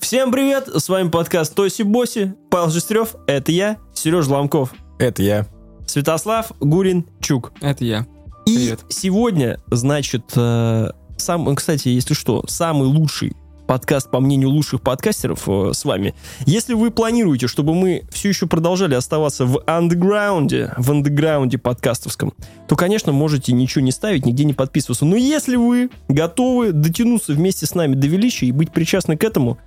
Всем привет, с вами подкаст Тоси Боси, Павел Жестрев, это я, Сереж Ломков, Это я. Святослав Гурин Чук. Это я. И Привет. сегодня, значит, э, сам, кстати, если что, самый лучший подкаст, по мнению лучших подкастеров, э, с вами. Если вы планируете, чтобы мы все еще продолжали оставаться в андеграунде, в андеграунде подкастовском, то, конечно, можете ничего не ставить, нигде не подписываться. Но если вы готовы дотянуться вместе с нами до величия и быть причастны к этому,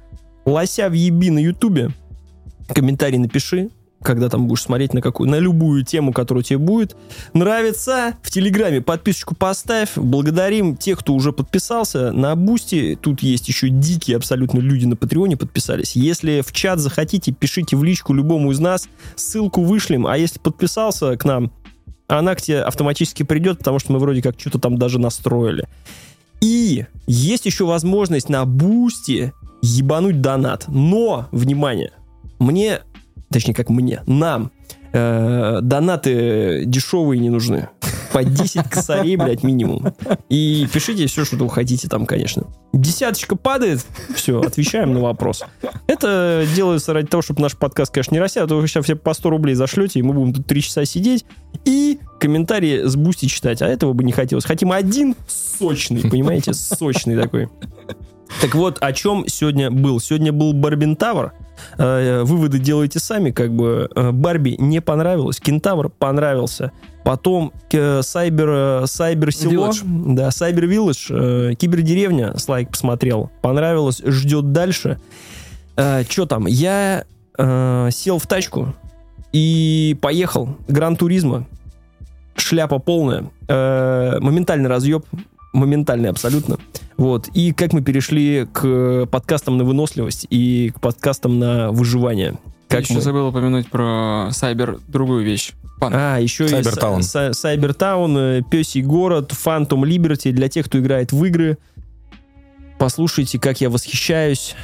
лойс въеби на ютубе, комментарий напиши, когда там будешь смотреть на какую, на любую тему, которая тебе будет нравится. В Телеграме подписочку поставь. Благодарим тех, кто уже подписался. На Бусти тут есть еще дикие абсолютно люди на Патреоне подписались. Если в чат захотите, пишите в личку любому из нас. Ссылку вышлем. А если подписался к нам, она к тебе автоматически придет, потому что мы вроде как что-то там даже настроили. И есть еще возможность на Бусти ебануть донат. Но, внимание, мне, точнее как мне, нам э, донаты дешевые не нужны. По 10 косарей, блядь, минимум. И пишите все, что вы хотите там, конечно. Десяточка падает, все, отвечаем на вопрос. Это делается ради того, чтобы наш подкаст, конечно, не растет, а то вы сейчас все по 100 рублей зашлете, и мы будем тут 3 часа сидеть и комментарии с Бусти читать. А этого бы не хотелось. Хотим один сочный, понимаете, сочный такой. Так вот, о чем сегодня был? Сегодня был Барбентавр. Э, Выводы делайте сами, как бы. Э, Барби не понравилось, Кентавр понравился. Потом э, Cyber, Cyber село, да, Cyber Village, Кибердеревня, Слайк посмотрел, понравилось, ждет дальше. Что там? Я сел в тачку и поехал. Гран Туризма, шляпа полная, э, моментальный разъеб, моментальный абсолютно. Вот. И как мы перешли к подкастам на выносливость и к подкастам на выживание. Как еще мы- забыл упомянуть про Сайбер другую вещь. Панк. А, еще Сайбертаун. и Са- Са- Сайбертаун, э, Песий город, Фантом Либерти для тех, кто играет в игры. Послушайте, как я восхищаюсь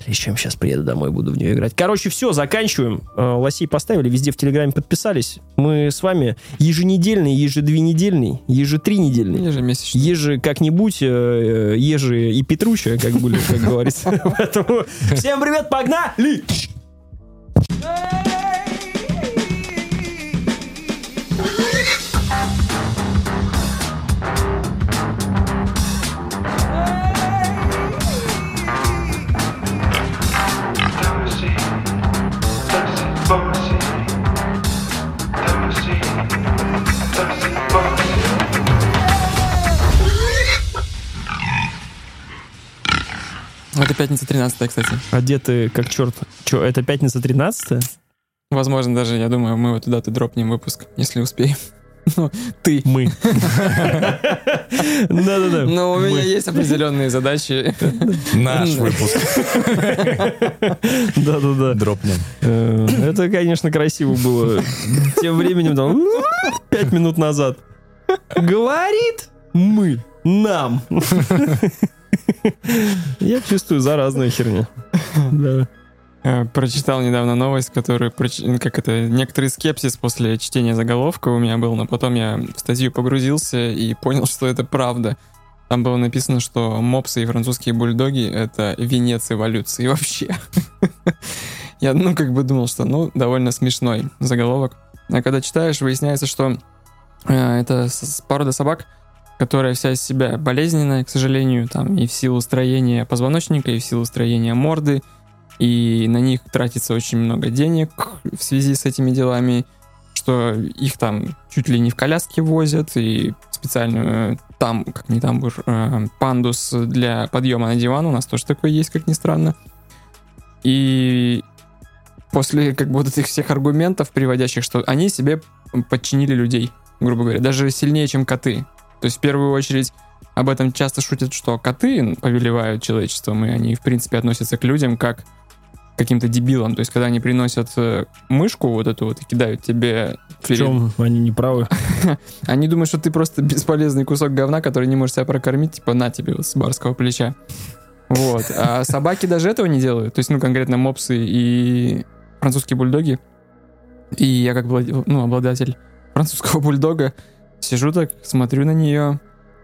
этим вещам. Сейчас приеду домой, буду в нее играть. Короче, все, заканчиваем. Э, Лосей поставили, везде в Телеграме подписались. Мы с вами еженедельный, ежедвенедельный, ежетринедельный. Ежемесячно. Ежи как-нибудь, э, Ежи и Петруча, как были, как говорится. Поэтому всем привет, погнали! Toasty, пятница 13 кстати. Одеты как черт. Че, это пятница 13 Возможно, даже, я думаю, мы вот туда-то дропнем выпуск, если успеем. Ну, ты. Мы. Да-да-да. Но у меня есть определенные задачи. Наш выпуск. Да-да-да. Дропнем. Э, Это, конечно, красиво было. Тем временем там пять минут назад. Говорит мы нам. Я чувствую заразную херню. Да. Э, Прочитал недавно новость, которую, как это, некоторый скепсис после чтения заголовка у меня был, но потом я в статью погрузился и понял, что это правда. Там было написано, что мопсы и французские бульдоги — это венец эволюции вообще. Я, ну, как бы думал, что, ну, довольно смешной заголовок. А когда читаешь, выясняется, что э, это порода собак, которая вся из себя болезненная, к сожалению, там и в силу строения позвоночника, и в силу строения морды, и на них тратится очень много денег в связи с этими делами, что их там чуть ли не в коляске возят, и специальную там, как не тамбур, э, пандус для подъема на диван у нас тоже такой есть, как ни странно. И после как бы вот этих всех аргументов, приводящих, что они себе подчинили людей, грубо говоря, даже сильнее, чем коты. То есть в первую очередь об этом часто шутят, что коты повелевают человечеством, и они, в принципе, относятся к людям как к каким-то дебилам. То есть, когда они приносят э, мышку вот эту вот и кидают тебе... В чем они не правы? Они думают, что ты просто бесполезный кусок говна, который не может себя прокормить, типа, на тебе вот с барского плеча. Вот. А собаки даже этого не делают. То есть, ну, конкретно мопсы и французские бульдоги. И я как ну, обладатель французского бульдога сижу так, смотрю на нее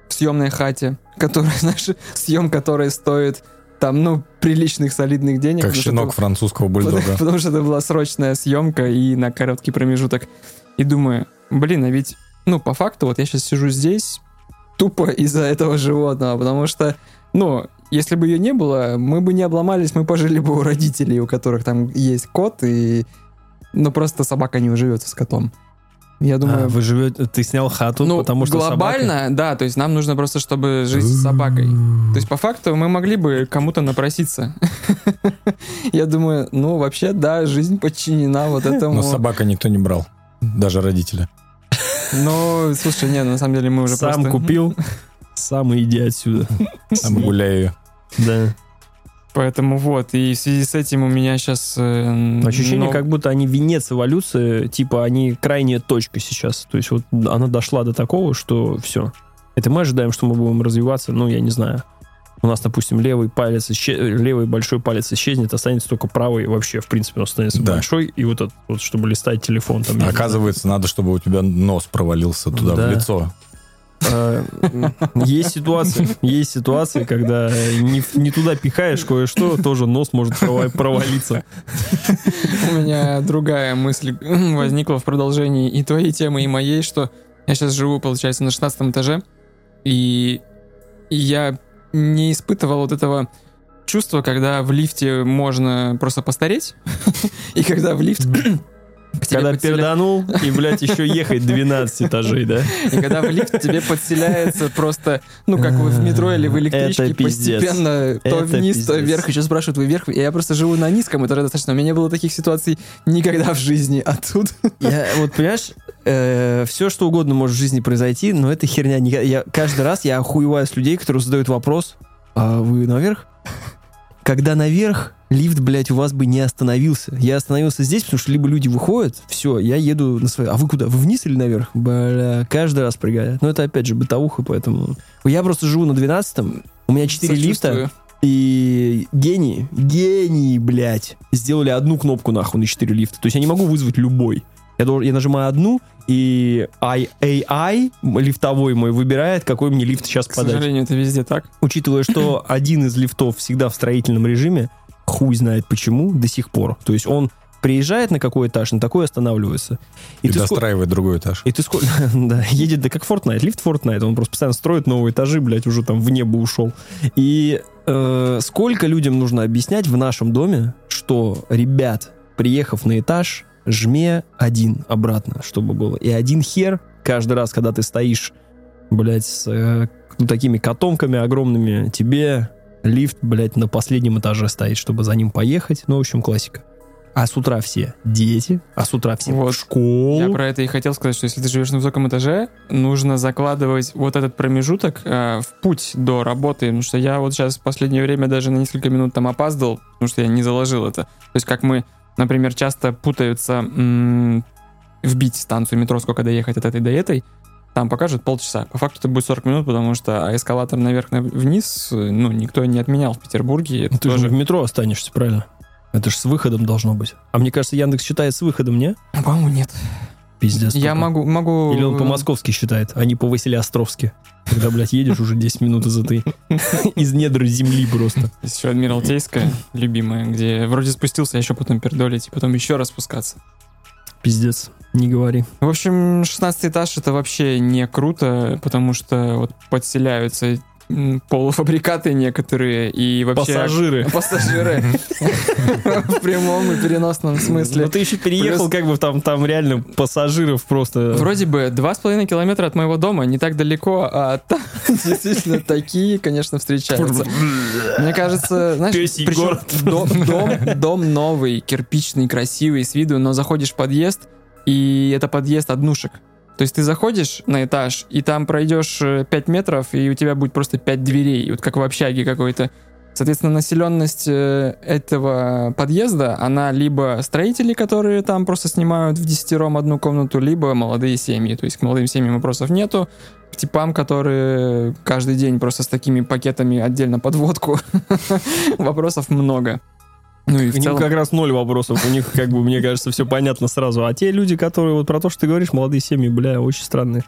в съемной хате, которая, знаешь, съем которой стоит там, ну, приличных, солидных денег. Как щенок это- французского потому, бульдога. потому что это была срочная съемка и на короткий промежуток. И думаю, блин, а ведь, ну, по факту, вот я сейчас сижу здесь тупо из-за этого животного, потому что, ну, если бы ее не было, мы бы не обломались, мы пожили бы у родителей, у которых там есть кот, и, ну, просто собака не уживется с котом. Я думаю, А, вы живете, ты снял хату, ну, потому что глобально, да, то есть нам нужно просто, чтобы жить с собакой. То есть, по факту, мы могли бы кому-то напроситься. Я думаю, ну, вообще, да, жизнь подчинена вот этому. Но собака никто не брал. Даже родители. Ну, слушай, не, на самом деле мы уже сам просто... купил, сам иди отсюда. Там гуляю. Да. Поэтому вот, и в связи с этим у меня сейчас... Ощущение, как будто они венец эволюции, типа они крайняя точка сейчас. То есть вот она дошла до такого, что все. Это мы ожидаем, что мы будем развиваться, ну, я не знаю. У нас, допустим, левый палец, исче- левый большой палец исчезнет, останется только правый вообще, в принципе, он останется Да. большой, и вот этот, вот, чтобы листать телефон. Там, Оказывается, надо, чтобы у тебя нос провалился туда, Да. в лицо. Э, Есть ситуации, есть ситуации, когда не, не туда пихаешь кое-что, тоже нос может прова- провалиться. У меня другая мысль возникла в продолжении и твоей темы, и моей, что я сейчас живу, получается, на 16 этаже, и и я не испытывал вот этого чувства, когда в лифте можно просто постареть, и когда в лифт... Когда подселя- перданул, и, блядь, еще ехать 12 этажей, да? И когда в лифт тебе подселяется просто, ну, как вы в метро или в электричке, Это постепенно то вниз, то вверх, еще спрашивают, вы вверх? И я просто живу на низком этаже достаточно. У меня не было таких ситуаций никогда в жизни. А тут... Я, вот, понимаешь, все, что угодно может в жизни произойти, но это херня. Никогда- Я, каждый раз я охуеваю с людей, которые задают вопрос, а вы наверх? Когда наверх, лифт, блядь, у вас бы не остановился. Я остановился здесь, потому что либо люди выходят, все, я еду на свой... А вы куда? Вы вниз или наверх? Бля, каждый раз прыгаю. Но это, опять же, бытовуха, поэтому... Я просто живу на 12-м, у меня 4 лифта, и гении, гении, блядь, сделали одну кнопку нахуй на 4 лифта. То есть я не могу вызвать любой. Я, должен, я нажимаю одну, и AI лифтовой мой выбирает, какой мне лифт сейчас К подать. сожалению, это везде так. Учитывая, что один из лифтов всегда в строительном режиме, хуй знает почему, до сих пор. То есть он приезжает на какой этаж, на такой останавливается. И, ты ско- достраивает другой этаж. и ты сколько... да, едет, да как Fortnite, лифт Fortnite, он просто постоянно строит новые этажи, блядь, уже там в небо ушел. И э, сколько людям нужно объяснять в нашем доме, что, ребят, приехав на этаж, жме один обратно, чтобы было. И один хер каждый раз, когда ты стоишь, блядь, с э, ну, такими котомками огромными, тебе лифт, блядь, на последнем этаже стоит, чтобы за ним поехать. Ну, в общем, классика. А с утра все дети, а с утра все Вот. в школу. Я про это и хотел сказать, что если ты живешь на высоком этаже, нужно закладывать вот этот промежуток э, в путь до работы, потому что я вот сейчас в последнее время даже на несколько минут там опаздывал, потому что я не заложил это. То есть как мы, например, часто путаются м, вбить станцию метро, сколько доехать от этой до этой, там покажут полчаса. По факту это будет 40 минут, потому что эскалатор наверх-вниз, ну, никто не отменял в Петербурге. Это Ну, Ты же тоже... в метро останешься, правильно? Это же с выходом должно быть. А мне кажется, Яндекс считает с выходом, не? По-моему, нет. Пиздец. Я только. могу, могу... Или он по-московски считает, а не по-Василиостровски. Когда, блядь, едешь уже 10 минут из этой... Из недр земли просто. Есть еще Адмиралтейская, любимая, где вроде спустился, а еще потом пердолить, и потом еще раз спускаться. Пиздец. Не говори. В общем, 16 этаж это вообще не круто, потому что вот подселяются полуфабрикаты некоторые и вообще... Пассажиры. Пассажиры. В прямом и переносном Ну смысле. ты еще переехал, как бы там, там реально пассажиров просто... Вроде бы два с половиной километра от моего дома, не так далеко, а там действительно такие, конечно, встречаются. Мне кажется, знаешь, причем дом, дом новый, кирпичный, красивый с виду, но заходишь в подъезд, и это подъезд однушек. То есть ты заходишь на этаж, и там пройдешь 5 метров, и у тебя будет просто 5 дверей, вот как в общаге какой-то. Соответственно, населенность э, этого подъезда, она либо строители, которые там просто снимают в десятером одну комнату, либо молодые семьи. То есть к молодым семьям вопросов нету. К типам, которые каждый день просто с такими пакетами отдельно под водку, вопросов много. Ну и них целом... как раз ноль вопросов. У них, как бы, мне кажется, все понятно сразу. А те люди, которые вот про то, что ты говоришь, молодые семьи, бля, очень странные.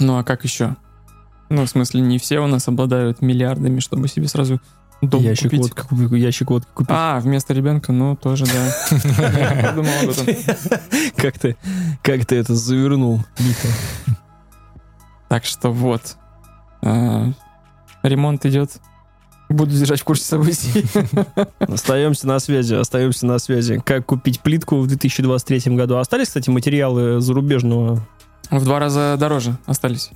Ну а как еще? Ну, в смысле, не все у нас обладают миллиардами, чтобы себе сразу Дом ящик купить. водки, ящик водки купить. А, вместо ребенка, ну, тоже, да. Я подумал об этом. Как ты, как ты это завернул? Так что вот. А, Ремонт идет. Буду держать в курсе событий. Остаемся на связи, остаемся на связи. Как купить плитку в 2023 году? Остались, кстати, материалы зарубежного? В два раза дороже остались.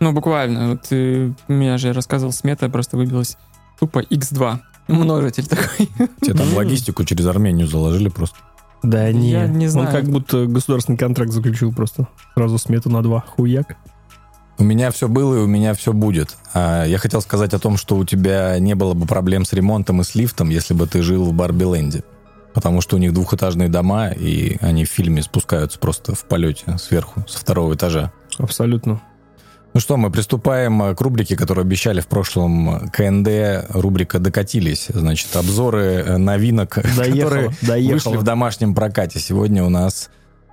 Ну, буквально. Вот э, у меня же рассказывал смета, просто выбилась тупо x2. Множитель такой. Тебе там логистику через Армению заложили просто. Да не. Я не знаю. Он как будто государственный контракт заключил просто. Сразу смету на два. Хуяк. У меня все было и у меня все будет. А я хотел сказать о том, что у тебя не было бы проблем с ремонтом и с лифтом, если бы ты жил в Барби-ленде. Потому что у них двухэтажные дома, и они в фильме спускаются просто в полете сверху, со второго этажа. Абсолютно. Ну что, мы приступаем э, к рубрике, которую обещали в прошлом КНД. Рубрика «Докатились». Значит, обзоры э, новинок, которые Доехал, доехал. вышли в домашнем прокате. Сегодня у нас...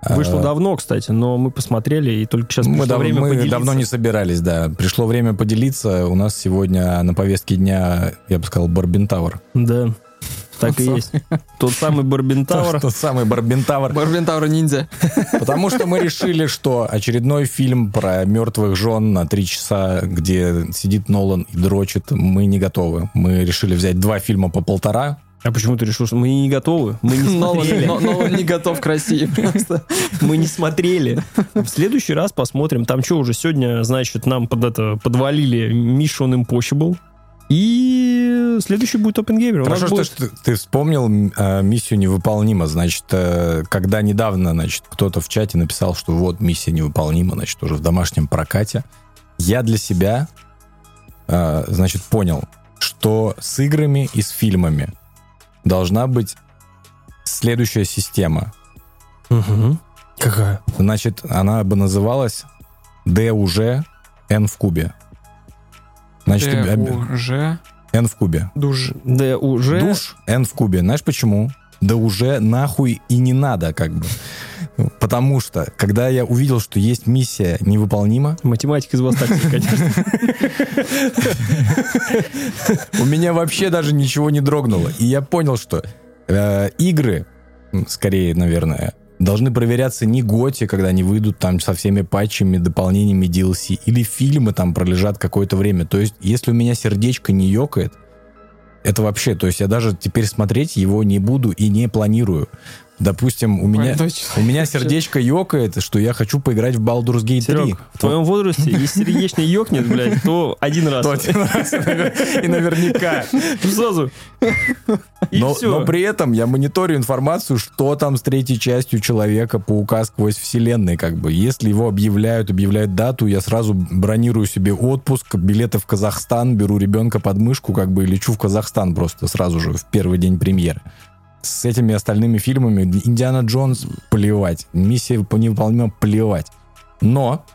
Вышло давно, кстати, но мы посмотрели, и только сейчас Мы, пришло дав- время мы поделиться. давно не собирались, да. Пришло время поделиться. У нас сегодня на повестке дня, я бы сказал, Барбентауэр. Да, так и есть. Тот самый Барбентауэр. Тот самый Барбентауэр. Барбентаура ниндзя. Потому что мы решили, что очередной фильм про мертвых жен на три часа, где сидит Нолан и дрочит, мы не готовы. Мы решили взять два фильма по полтора. А почему ты решил, что мы не готовы? Мы не смотрели. но- Нолан не готов к России просто. Мы не смотрели. В следующий раз посмотрим. Там что уже сегодня, значит, нам под это подвалили Mission Impossible. И следующий будет Опенгеймер. Хорошо, будет- что ты, ты вспомнил э, миссию невыполнима. Значит, э, когда недавно, значит, кто-то в чате написал, что вот миссия невыполнима, значит, уже в домашнем прокате, я для себя, э, значит, понял, что с играми и с фильмами должна быть следующая система. Мгм. Какая? Значит, она бы называлась D уже N в кубе. Значит, об- Уже N в кубе. душ. Да уже... Душ N в кубе. Знаешь почему? Да уже нахуй и не надо, как бы. Потому что, когда я увидел, что есть миссия невыполнима, Математик из вас так себе, конечно. у меня вообще даже ничего не дрогнуло. И я понял, что э, игры, скорее, наверное, должны проверяться не готи, когда они выйдут там со всеми патчами, дополнениями DLC, или фильмы там пролежат какое-то время. То есть, если у меня сердечко не ёкает, это вообще, то есть я даже теперь смотреть его не буду и не планирую. Допустим, у меня, у меня сердечко ёкает, что я хочу поиграть в Baldur's Gate 3. Серег, в твоем возрасте, если сердечно ёкнет, блядь, то один раз. То один раз, И наверняка. Ну, Сразу. И но, все. но при этом я мониторю информацию, что там с третьей частью Человека-паука сквозь вселенной, как бы. Если его объявляют, объявляют дату, я сразу бронирую себе отпуск, билеты в Казахстан, беру ребенка под мышку, как бы, и лечу в Казахстан просто сразу же, в первый день премьеры. С этими остальными фильмами Индиана Джонс плевать, миссия невыполнима плевать. Но,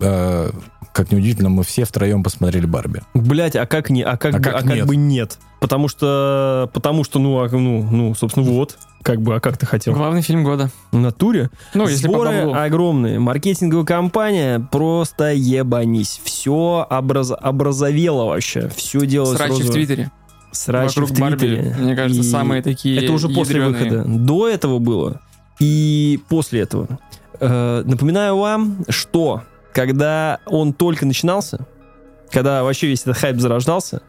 э, как неудивительно, мы все втроем посмотрели Барби. Блять, а как не, а как, А бы, как а как нет? бы нет? Потому что, потому что, ну, а, ну, ну, собственно, вот, как бы, а как ты хотел? Главный фильм года. В натуре? Ну, если по Сборы огромные. Маркетинговая компания просто ебанись. Все образ... образовело вообще. Все делалось Срачи в. Твиттере. Срачи в Твиттере. Барби, мне кажется, И самые такие Это уже после ядрёные. выхода. До этого было. И после этого. Э, напоминаю вам, что когда он только начинался, когда вообще весь этот хайп зарождался,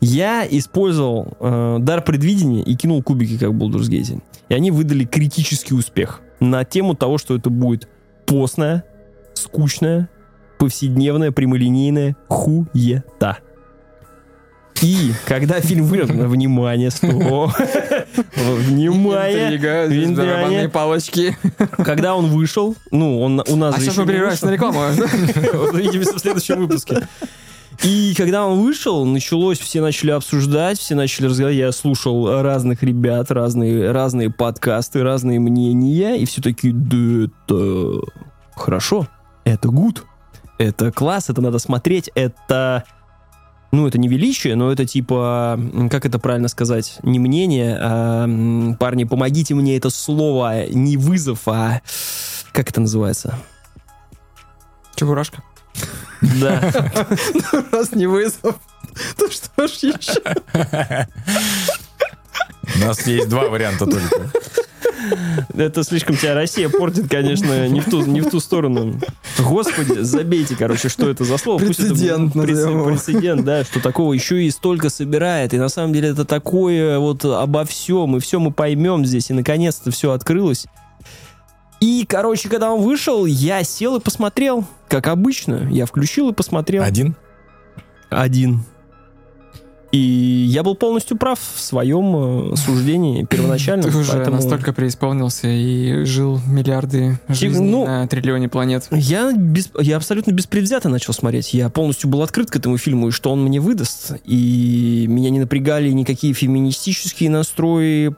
я использовал э, дар предвидения и кинул кубики, как в Baldur's Gate. И они выдали критический успех на тему того, что это будет постная, скучная, повседневная, прямолинейная хуета. И когда фильм вылез, внимание, стоп, внимание, Внимание. палочки. когда он вышел, ну, он у нас А сейчас мы прерываемся на рекламу. Вот Увидимся в следующем выпуске. И когда он вышел, началось, все начали обсуждать, все начали разговаривать. Я слушал разных ребят, разные, разные подкасты, разные мнения, и все такие, да это хорошо, это гуд, это класс, это надо смотреть, это... Ну, это не величие, но это типа, как это правильно сказать, не мнение, а, парни, помогите мне это слово, не вызов, а как это называется? Чебурашка. Да. Раз не вызов, то что ждешь еще? У нас есть два варианта только. Это слишком тебя Россия портит, конечно, не в ту, не в ту сторону. Господи, забейте, короче, что это за слово. Пусть это Прецедент, будет назовем его. Прецедент, да, что такого еще и столько собирает. И на самом деле это такое вот обо всем, и все мы поймем здесь. И наконец-то все открылось. И, короче, когда он вышел, я сел и посмотрел, как обычно. Я включил и посмотрел. Один? Один. И я был полностью прав в своем э, суждении первоначально. Ты уже поэтому- настолько преисполнился и жил миллиарды жизней ну, на триллионе планет. Я, без, я абсолютно беспредвзято начал смотреть. Я полностью был открыт к этому фильму, и что он мне выдаст. И меня не напрягали никакие феминистические настрои,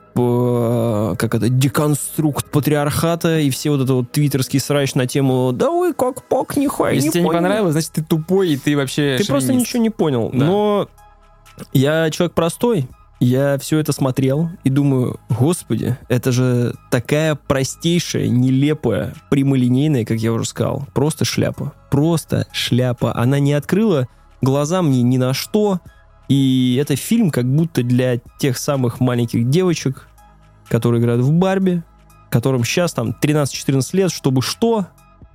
как это, деконструкт патриархата и все вот это вот твиттерский срач на тему «Да вы как пок, нихуя Если не тебе не поняли». понравилось, значит ты тупой и ты вообще Ты просто шовинист. ничего не понял. Да. Но я человек простой. Я все это смотрел и думаю, господи, это же такая простейшая, нелепая, прямолинейная, как я уже сказал. Просто шляпа. Просто шляпа. Она не открыла глаза мне ни на что. И это фильм как будто для тех самых маленьких девочек, которые играют в Барби, которым сейчас там 13-14 лет, чтобы что?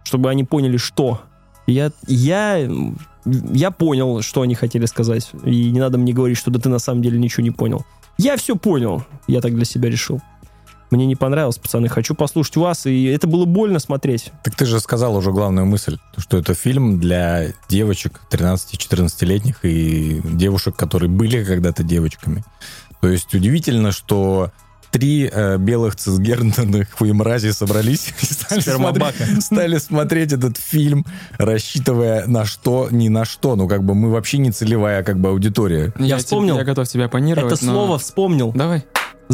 Чтобы они поняли, что. Я, я, я понял, что они хотели сказать. И не надо мне говорить, что да ты на самом деле ничего не понял. Я все понял. Я так для себя решил. Мне не понравилось, пацаны. Хочу послушать вас. И это было больно смотреть. Так ты же сказал уже главную мысль, что это фильм для девочек 13-14-летних и девушек, которые были когда-то девочками. То есть удивительно, что три э, белых цисгернных хуемрази собрались и стали смотреть, стали смотреть этот фильм, рассчитывая на что, ни на что. Ну, как бы мы вообще не целевая как бы аудитория. Я те- вспомнил. Я готов тебя оппонировать, это но- слово вспомнил. Давай.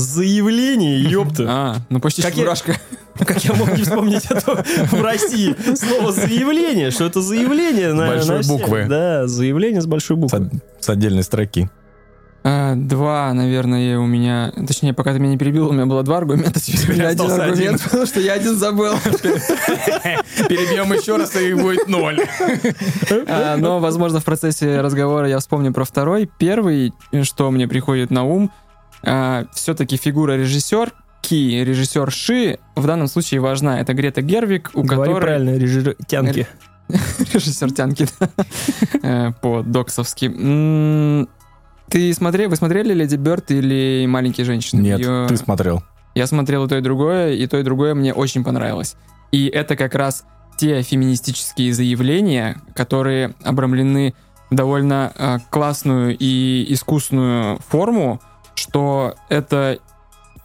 Заявление, ёпта. А, ну почти Как я- чебурашка. Как я мог не вспомнить это в России? Слово заявление. Что это заявление? на- Большой на все- буквы. Да, заявление с большой С, буквы. от- с отдельной строки. А, Два, наверное, у меня... Точнее, пока ты меня не перебил, у меня было два аргумента. Теперь у меня один аргумент, потому что я один забыл. Перебьем еще раз, и будет ноль. А, Но, возможно, в процессе разговора я вспомню про второй. Первый, что мне приходит на ум, все-таки фигура режиссер, ки, режиссер Ши, в данном случае важна. Это Грета Гервик, у Говори которой... правильно, режиссер тянки. Режиссер тянки, да. Э, по-доксовски. Ты смотрел, вы смотрели «Леди Бёрд» или «Маленькие женщины»? Нет, Её- ты смотрел. Я смотрел и то, и другое, и то, и другое мне очень понравилось. И это как раз те феминистические заявления, которые обрамлены в довольно э, классную и искусную форму, что это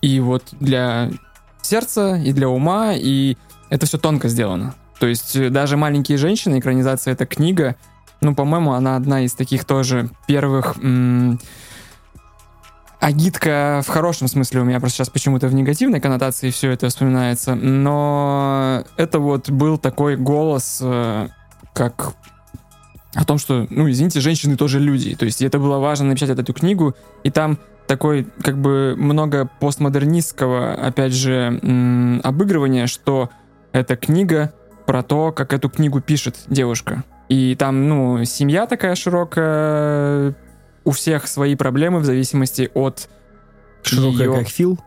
и вот для сердца, и для ума, и это все тонко сделано. То есть э, даже «Маленькие женщины», экранизация эта книга, ну, по-моему, она одна из таких тоже первых... м, агитка в хорошем смысле у меня просто сейчас почему-то в негативной коннотации все это вспоминается, но это вот был такой голос, э, как о том, что, ну, извините, женщины тоже люди. То есть это было важно написать эту книгу, и там такой, как бы, много постмодернистского, опять же, м, обыгрывания, что эта книга про то, как эту книгу пишет девушка. И там, ну, семья такая широкая, у всех свои проблемы в зависимости от Широкая, её- как Фил.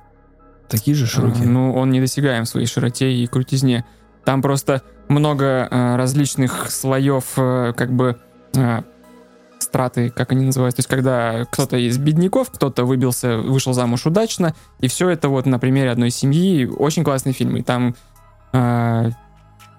Такие же а, широкие. Ну, он недосягаем в своей широте и крутизне. Там просто много э, различных слоев, э, как бы, э, страты, как они называются. То есть, когда кто-то из бедняков, кто-то выбился, вышел замуж удачно, и все это вот на примере одной семьи. Очень классный фильм. И там э,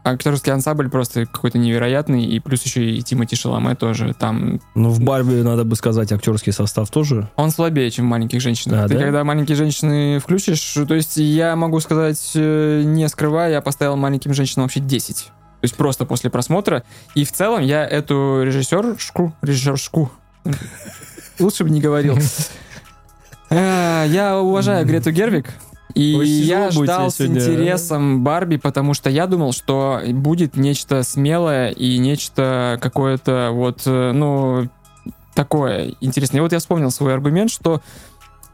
актерский ансамбль просто какой-то невероятный, и плюс еще и Тимати Шаломе тоже. Там Ну, в Барби, надо бы сказать, актерский состав тоже. он слабее, чем в маленьких женщинах. А, Ты да? когда маленькие женщины включишь, то есть я могу сказать, э, не скрывая, я поставил маленьким женщинам вообще 10. То есть просто после просмотра. И в целом я эту режиссершку, режиссершку, лучше бы не говорил. Э, Я уважаю Грету Гервик. И я ждал с сегодня, интересом Барби, потому что я думал, что будет нечто смелое и нечто какое-то вот, э, ну, такое интересное. И вот я вспомнил свой аргумент, что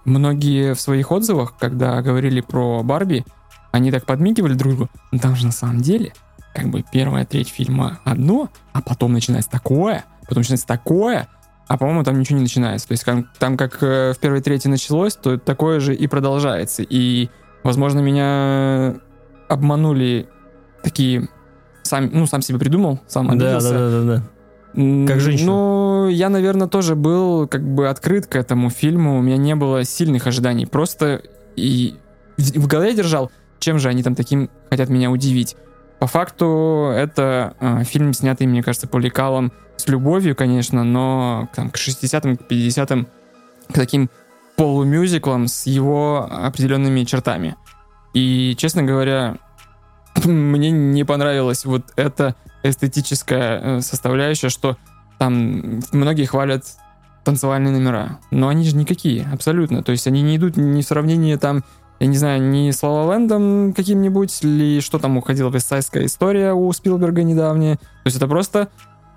многие в своих отзывах, когда говорили про Барби, они так подмигивали друг другу. Но там же на самом деле, как бы первая треть фильма одно, а потом начинается такое, потом начинается такое. А по-моему там ничего не начинается. То есть там, там как э, в первой трети началось, то такое же и продолжается. И, возможно, меня обманули такие... Сам, ну, сам себе придумал, сам Да, обиделся. да, да, да, да. М, Как женщина. Ну, я, наверное, тоже был как бы открыт к этому фильму. У меня не было сильных ожиданий. Просто и в голове держал, чем же они там таким хотят меня удивить. По факту это э, фильм, снятый, мне кажется, по лекалам с любовью, конечно, но там, к 60-м, к 50-м, к таким полумюзиклам с его определенными чертами. И, честно говоря, мне не понравилась вот эта эстетическая э, составляющая, что там многие хвалят танцевальные номера, но они же никакие, абсолютно. То есть они не идут ни в сравнении там, я не знаю, ни с La Land'ом каким-нибудь, или что там уходила вестсайская история у Спилберга недавняя. То есть это просто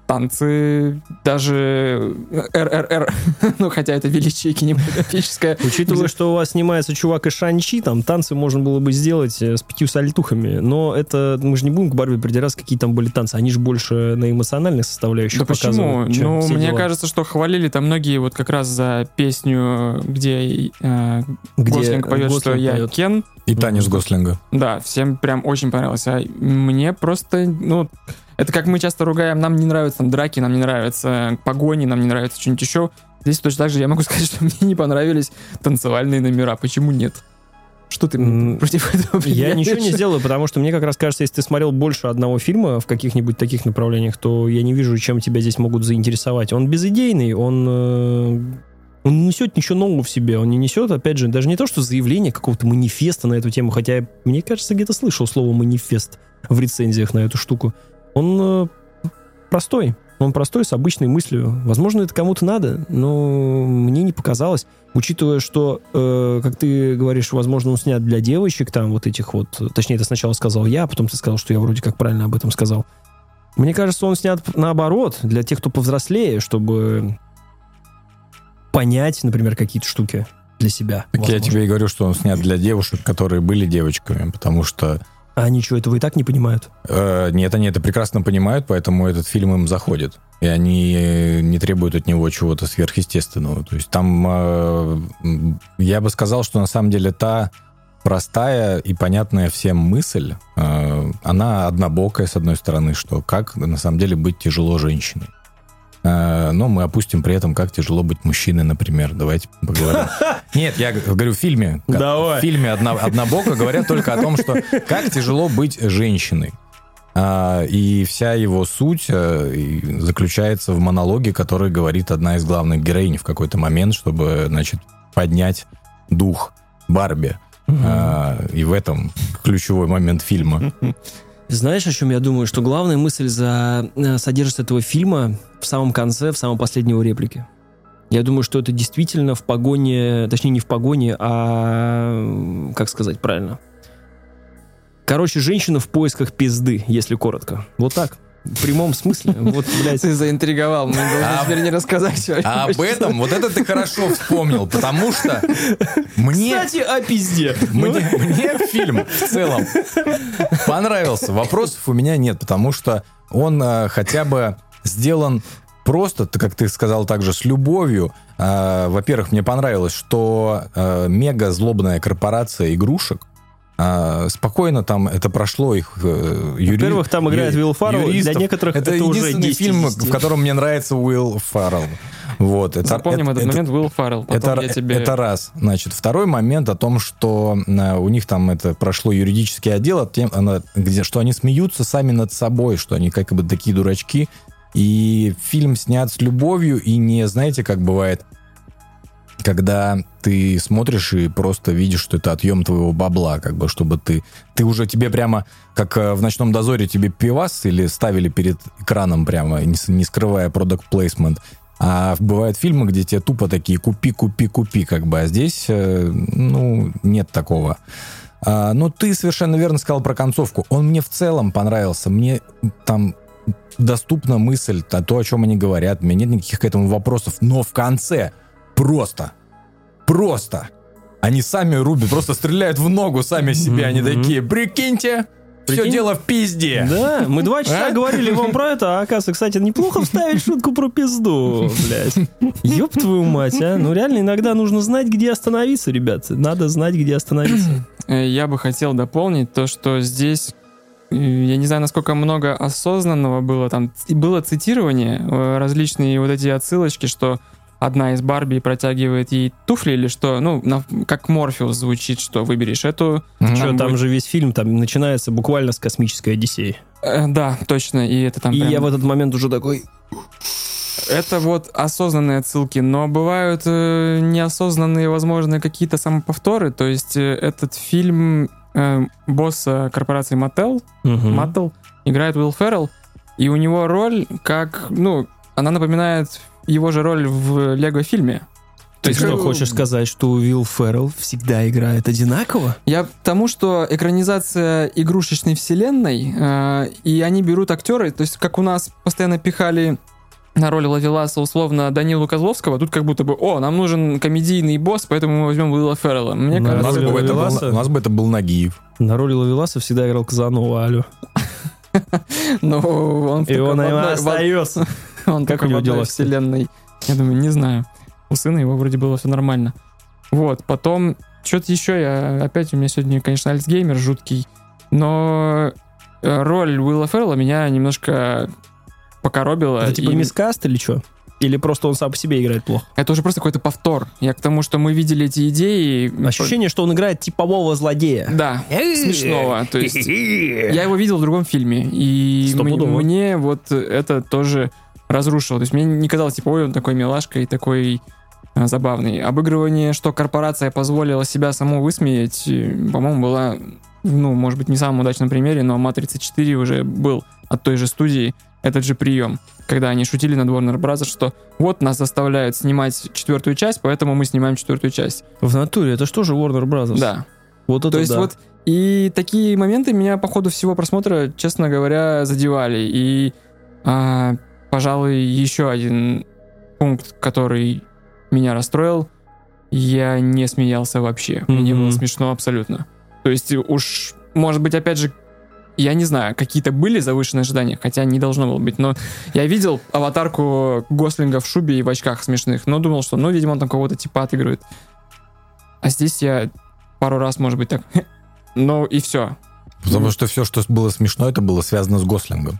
танцы, даже РРР, ну хотя это величие кинематографическое. Учитывая, что у вас снимается чувак из Шанчи, там танцы можно было бы сделать э, с пятью сальтухами, но это мы же не будем к Барби придираться, какие там были танцы, они же больше на эмоциональных составляющих Да почему? Ну, мне дела. кажется, что хвалили там многие вот как раз за песню, где э, Где Гослинг поет, что Гослинг я поет. Кен. И танец Гослинга. Да, всем прям очень понравилось. А мне просто, ну, это как мы часто ругаем, нам не нравятся там драки, нам не нравятся погони, нам не нравится что-нибудь еще. Здесь точно так же я могу сказать, что мне не понравились танцевальные номера. Почему нет? Что ты против этого Я ничего не сделаю, потому что мне как раз кажется, если ты смотрел больше одного фильма в каких-нибудь таких направлениях, то я не вижу, чем тебя здесь могут заинтересовать. Он безыдейный, он, э, он не несет ничего нового в себе, он не несет, опять же, даже не то, что заявление какого-то манифеста на эту тему, хотя мне кажется, где-то слышал слово манифест в рецензиях на эту штуку. Он э, простой, он простой, с обычной мыслью. Возможно, это кому-то надо, но мне не показалось. Учитывая, что, э, как ты говоришь, возможно, он снят для девочек, там вот этих вот... Точнее, это сначала сказал я, а потом ты сказал, что я вроде как правильно об этом сказал. Мне кажется, он снят наоборот, для тех, кто повзрослее, чтобы понять, например, какие-то штуки для себя. Так я возможно. тебе и говорю, что он снят для девушек, которые были девочками, потому что А они что, этого и так не понимают? э, нет, они это прекрасно понимают, поэтому этот фильм им заходит. И они не требуют от него чего-то сверхъестественного. То есть там э, я бы сказал, что на самом деле та простая и понятная всем мысль, э, она однобокая, с одной стороны, что как на самом деле быть тяжело женщиной. Э, Но мы опустим при этом, как тяжело быть мужчиной, например. Давайте поговорим. Нет, я говорю в фильме. Давай. В фильме «Одна- «Однобоко» говорят только о том, что как тяжело быть женщиной. А, и вся его суть э, заключается в монологе, который говорит одна из главных героинь в какой-то момент, чтобы, значит, поднять дух Барби. А, и в этом ключевой момент фильма. Знаешь, о чем я думаю? Что главная мысль за, э, содержится этого фильма в самом конце, в самом последней его реплике. Я думаю, что это действительно в погоне, точнее не в погоне, а как сказать правильно. Короче, женщина в поисках пизды, если коротко. Вот так. В прямом смысле. Вот, блядь. Ты заинтриговал, мне должен А- теперь не рассказать. А об этом, вот это ты хорошо вспомнил, потому что мне... Кстати, о пизде. Мне, мне фильм в целом понравился. Вопросов у меня нет, потому что он э, хотя бы сделан просто, как ты сказал, также с любовью. Э, во-первых, мне понравилось, что э, мега злобная корпорация игрушек э, спокойно там это прошло их э, юри- Во-первых, там играет Уилл Фаррелл, для юристов. некоторых это, это уже единственный 10 фильм, из 10. в котором мне нравится Уилл Фаррелл. Вот, это, Запомним это- этот это- момент, Уилл Фаррелл. Потом это, я тебе... это раз. Значит, второй момент о том, что э, у них там это прошло юридический отдел, от тем, она- где, что они смеются сами над собой, что они как бы такие дурачки. И фильм снят с любовью, и не, знаете, как бывает, когда ты смотришь и просто видишь, что это отъем твоего бабла, как бы, чтобы ты... Ты уже тебе прямо, как э, в «Ночном дозоре» тебе пивас или ставили перед экраном прямо, не, не скрывая продукт плейсмент. А бывают фильмы, где тебе тупо такие «купи, купи, купи», как бы, а здесь, э, ну, нет такого. А, но ты совершенно верно сказал про концовку. Он мне в целом понравился. Мне там доступна мысль, то, о чем они говорят. У меня нет никаких к этому вопросов. Но в конце просто, просто они сами рубят, просто стреляют в ногу сами себе. Они такие, прикиньте, Все Прикинь? дело в пизде. Да, мы два часа А? говорили вам про это, а оказывается, кстати, неплохо вставить шутку про пизду, блядь. Ёб твою мать, а. Ну реально иногда нужно знать, где остановиться, ребят. Надо знать, где остановиться. Э, Я бы хотел дополнить то, что здесь, э, я не знаю, насколько много осознанного было там. Было цитирование, э, различные вот эти отсылочки, что одна из Барби протягивает ей туфли или что, ну, на- как Морфеус звучит, что выберешь эту. Мгм. Что, Там будет- же весь фильм там начинается буквально с космической Одиссеи. Э, да, точно, и это там И прям- я в этот момент уже такой, Это вот осознанные отсылки, но бывают э, неосознанные, возможно, какие-то самоповторы. То есть э, этот фильм э, босса корпорации Mattel, «Мгм». Mattel играет Уилл Феррелл, и у него роль как, ну, она напоминает его же роль в Лего-фильме. Ты есть, что, э, хочешь сказать, что Уилл Феррелл всегда играет одинаково? Я к тому, что экранизация игрушечной вселенной, э, и они берут актеры, то есть как у нас постоянно пихали на роль Лавеласа условно Данилу Козловского, тут как будто бы, о, нам нужен комедийный босс, поэтому мы возьмем Уилла Феррелла. Мне На нас, кажется, роли бы это был, у нас бы это был Нагиев. На роли Лавеласа всегда играл Казанова, алло. ну, он в И он остается. Он Как такой у него дела, вселенной. Я думаю, не знаю. У сына его вроде было все нормально. Вот, потом, что-то еще я... Опять у меня сегодня, конечно, альцгеймер жуткий. Но э, роль Уилла Феррелла меня немножко покоробила. Это типа и мискаст или что? Или просто он сам по себе играет плохо? Это уже просто какой-то повтор. Я к тому, что мы видели эти идеи... Ощущение, что он играет типового злодея. Да, смешного. То есть я его видел в другом фильме, и мне вот это тоже разрушило. То есть мне не казалось, типа, ой, он такой милашка и такой а, забавный. Обыгрывание, что корпорация позволила себя саму высмеять, э, по-моему, была, ну, может быть, не самом удачном примере, но «Матрица 4» уже был от той же студии этот же прием, когда они шутили над Warner Bros., что вот нас заставляют снимать четвертую часть, поэтому мы снимаем четвертую часть. В натуре, это что же Warner Brothers? Да. Вот это То есть да. вот и такие моменты меня по ходу всего просмотра, честно говоря, задевали. И, а, пожалуй, еще один пункт, который меня расстроил, я не смеялся вообще. Мне Мгм. было смешно абсолютно. То есть уж, может быть, опять же, я не знаю, какие-то были завышенные ожидания, хотя не должно было быть, но я видел аватарку Гослинга в шубе и в очках смешных, но думал, что, ну, видимо, он там кого-то типа отыгрывает. А здесь я пару раз, может быть, так, ну и все. Потому что все, что было смешно, это было связано с Гослингом.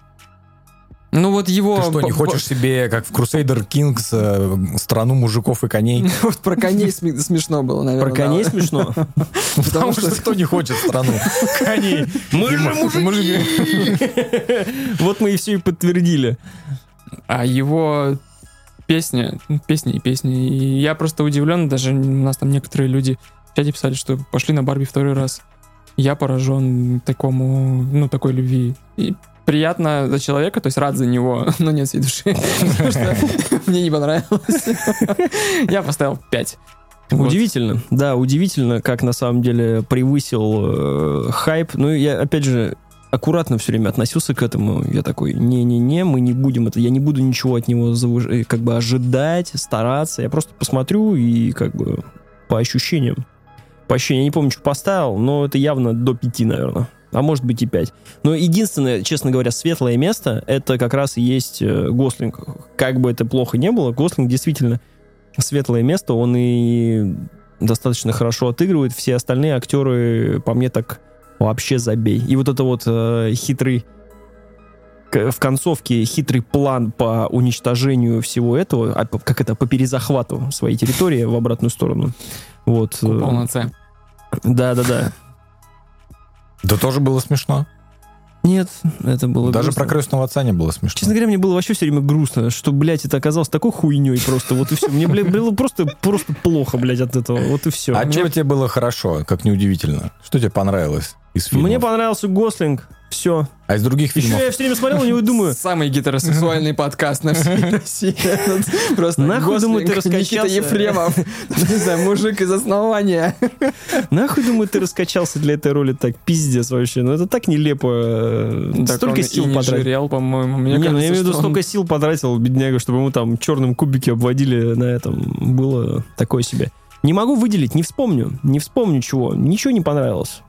Ну вот его... Ты что, не хочешь себе, как в Crusader Kings, э, страну мужиков и коней? Вот про коней сме- смешно было, наверное. Про коней смешно. Потому что кто не хочет страну коней? Мы же мужики. Вот мы и все и подтвердили. А его песня, ну, песня и песня. И я просто удивлен, даже у нас там некоторые люди в чате писали, что пошли на Барби второй раз. Я поражен такому, ну, такой любви. И приятно за человека, то есть рад за него, но нет всей души. Мне не понравилось. Я поставил 5. Удивительно, да, удивительно, как на самом деле превысил э, хайп. Ну, я, опять же, аккуратно все время относился к этому. Я такой, не-не-не, мы не будем это, я не буду ничего от него завыш- э, как бы ожидать, стараться. Я просто посмотрю и как бы по ощущениям. По ощущениям, я не помню, что поставил, но это явно до пяти, наверное. А может быть и 5. Но единственное, честно говоря, светлое место, это как раз и есть э, Гослинг. Как бы это плохо не было, Гослинг действительно светлое место, он и достаточно хорошо отыгрывает. Все остальные актеры, по мне, так вообще забей. И вот это вот э, хитрый в концовке хитрый план по уничтожению всего этого, а, как это, по перезахвату своей территории в обратную сторону. Вот. э, Купол на С. Да тоже было смешно. Нет, это было Даже грустно. про крестного отца не было смешно. Честно говоря, мне было вообще все время грустно, что, блядь, это оказалось такой хуйней просто. Вот и все. Мне, блядь, было просто, просто плохо, блядь, от этого. Вот и все. А чего тебе было хорошо, как неудивительно? Что тебе понравилось из фильмов? Мне понравился Гослинг. Все. А из других фильмов? Еще я все время смотрел на него и думаю, Самый гетеросексуальный подкаст на всей России. Просто Нахуй, думаю, ты Гослинг, Никита раскачался. Ефремов. Не знаю, мужик из основания. нахуй, думаю, ты раскачался для этой роли так, пиздец вообще. Ну это так нелепо. э, Столько сил потратил. по-моему. Мне не, ну я имею в виду, столько сил потратил, бедняга, чтобы ему там черным кубики обводили на этом. Было такое себе. Не могу выделить, не вспомню. Не вспомню чего. Ничего не понравилось.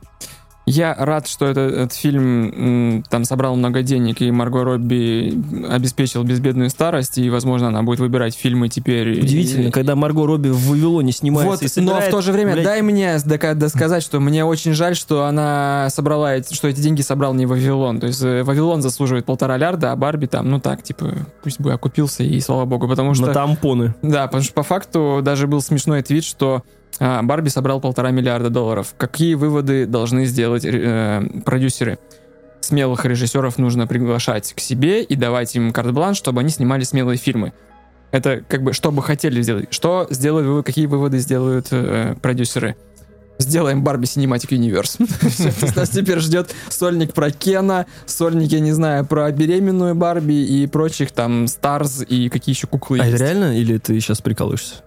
Я рад, что это- этот фильм там собрал много денег, и Марго Робби обеспечил безбедную старость, и, возможно, она будет выбирать фильмы теперь. Удивительно, И- когда Марго Робби в Вавилоне снимается Вот, и но собирает, в то же время блядь, дай мне досказать, что мне очень жаль, что она собрала, эти- что эти деньги собрал не Вавилон. То есть э, Вавилон заслуживает полтора лярда, а Барби там, ну так, типа, пусть бы окупился, и слава богу. Потому что... на тампоны. Да, потому что по факту даже был смешной твит, что а, Барби собрал полтора миллиарда долларов. Какие выводы должны сделать э, продюсеры? Смелых режиссеров нужно приглашать к себе и давать им карт-бланш, чтобы они снимали смелые фильмы. Это как бы что бы хотели сделать. Что сделают выводы, какие выводы сделают э, продюсеры? Сделаем Барби Cinematic Universe. Нас теперь ждет сольник про Кена, сольник, я не знаю, про беременную Барби и прочих там Старз и какие еще куклы А это реально или ты сейчас прикалываешься?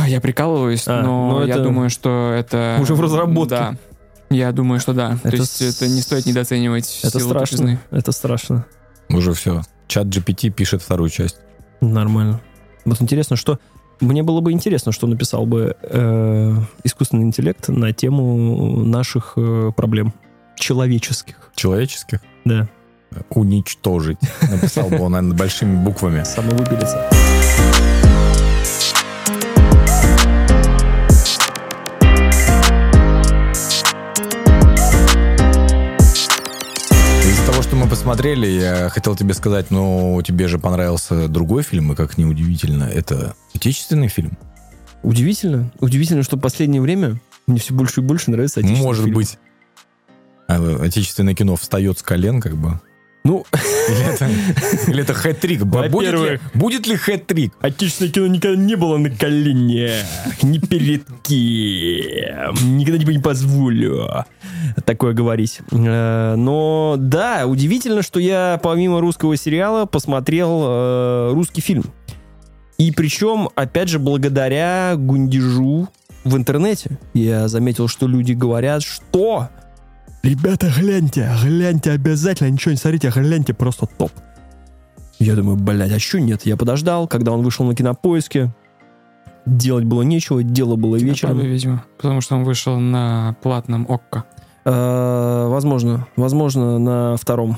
Я прикалываюсь, А, но ну я это думаю, что это... уже в разработке. Да. Я думаю, что да. Это То есть с- это не стоит недооценивать Это силу страшно. тупизны. Это страшно. Уже все. Чат GPT пишет вторую часть. Нормально. Вот интересно, что... Мне было бы интересно, что написал бы э, искусственный интеллект на тему наших э, проблем. Человеческих. Человеческих? Да. Уничтожить. Написал бы он, наверное, большими буквами. Самовыпилиться. Посмотрели, я хотел тебе сказать, ну, тебе же понравился другой фильм, и как неудивительно, это отечественный фильм. Удивительно. Удивительно, что в последнее время мне все больше и больше нравится отечественный Может фильм. быть, а, отечественное кино встает с колен, как бы. Ну, Или это, или это хэт-трик? Будет ли, будет ли хэт-трик? отечественное кино никогда не было на коленях. Ни перед кем. Никогда тебе не позволю такое говорить. Э, Но да, удивительно, что я помимо русского сериала посмотрел э, русский фильм. И причем, опять же, благодаря гундежу в интернете. Я заметил, что люди говорят, что... Ребята, гляньте, гляньте обязательно, ничего не смотрите, гляньте, просто топ. Я думаю, блядь, а что нет? Я подождал, когда он вышел на кинопоиске. Делать было нечего, дело было вечером. Видимо. Потому что он вышел на платном ОККО. Э, возможно, возможно, на втором.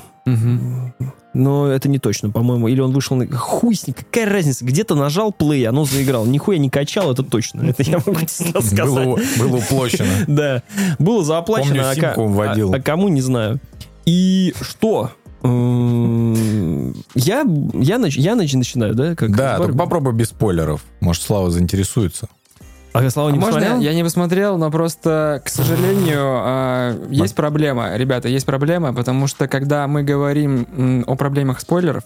Но это не точно, по-моему. Или он вышел на... Хуй с ним, какая разница? Где-то нажал плей, оно заиграл. Нихуя не качал, это точно. Это я могу тебе сказать. Было, было уплощено. Да, было заоплачено, Помню, а, симку вводил. а- а кому не знаю. И что? Я, я, я нач- начинаю, да? Как Да, только попробуй без спойлеров. Может, Слава заинтересуется. А Слава А не можно посмотрел? я не посмотрел, но просто, к сожалению, а, есть проблема, ребята, есть проблема, потому что когда мы говорим о проблемах спойлеров,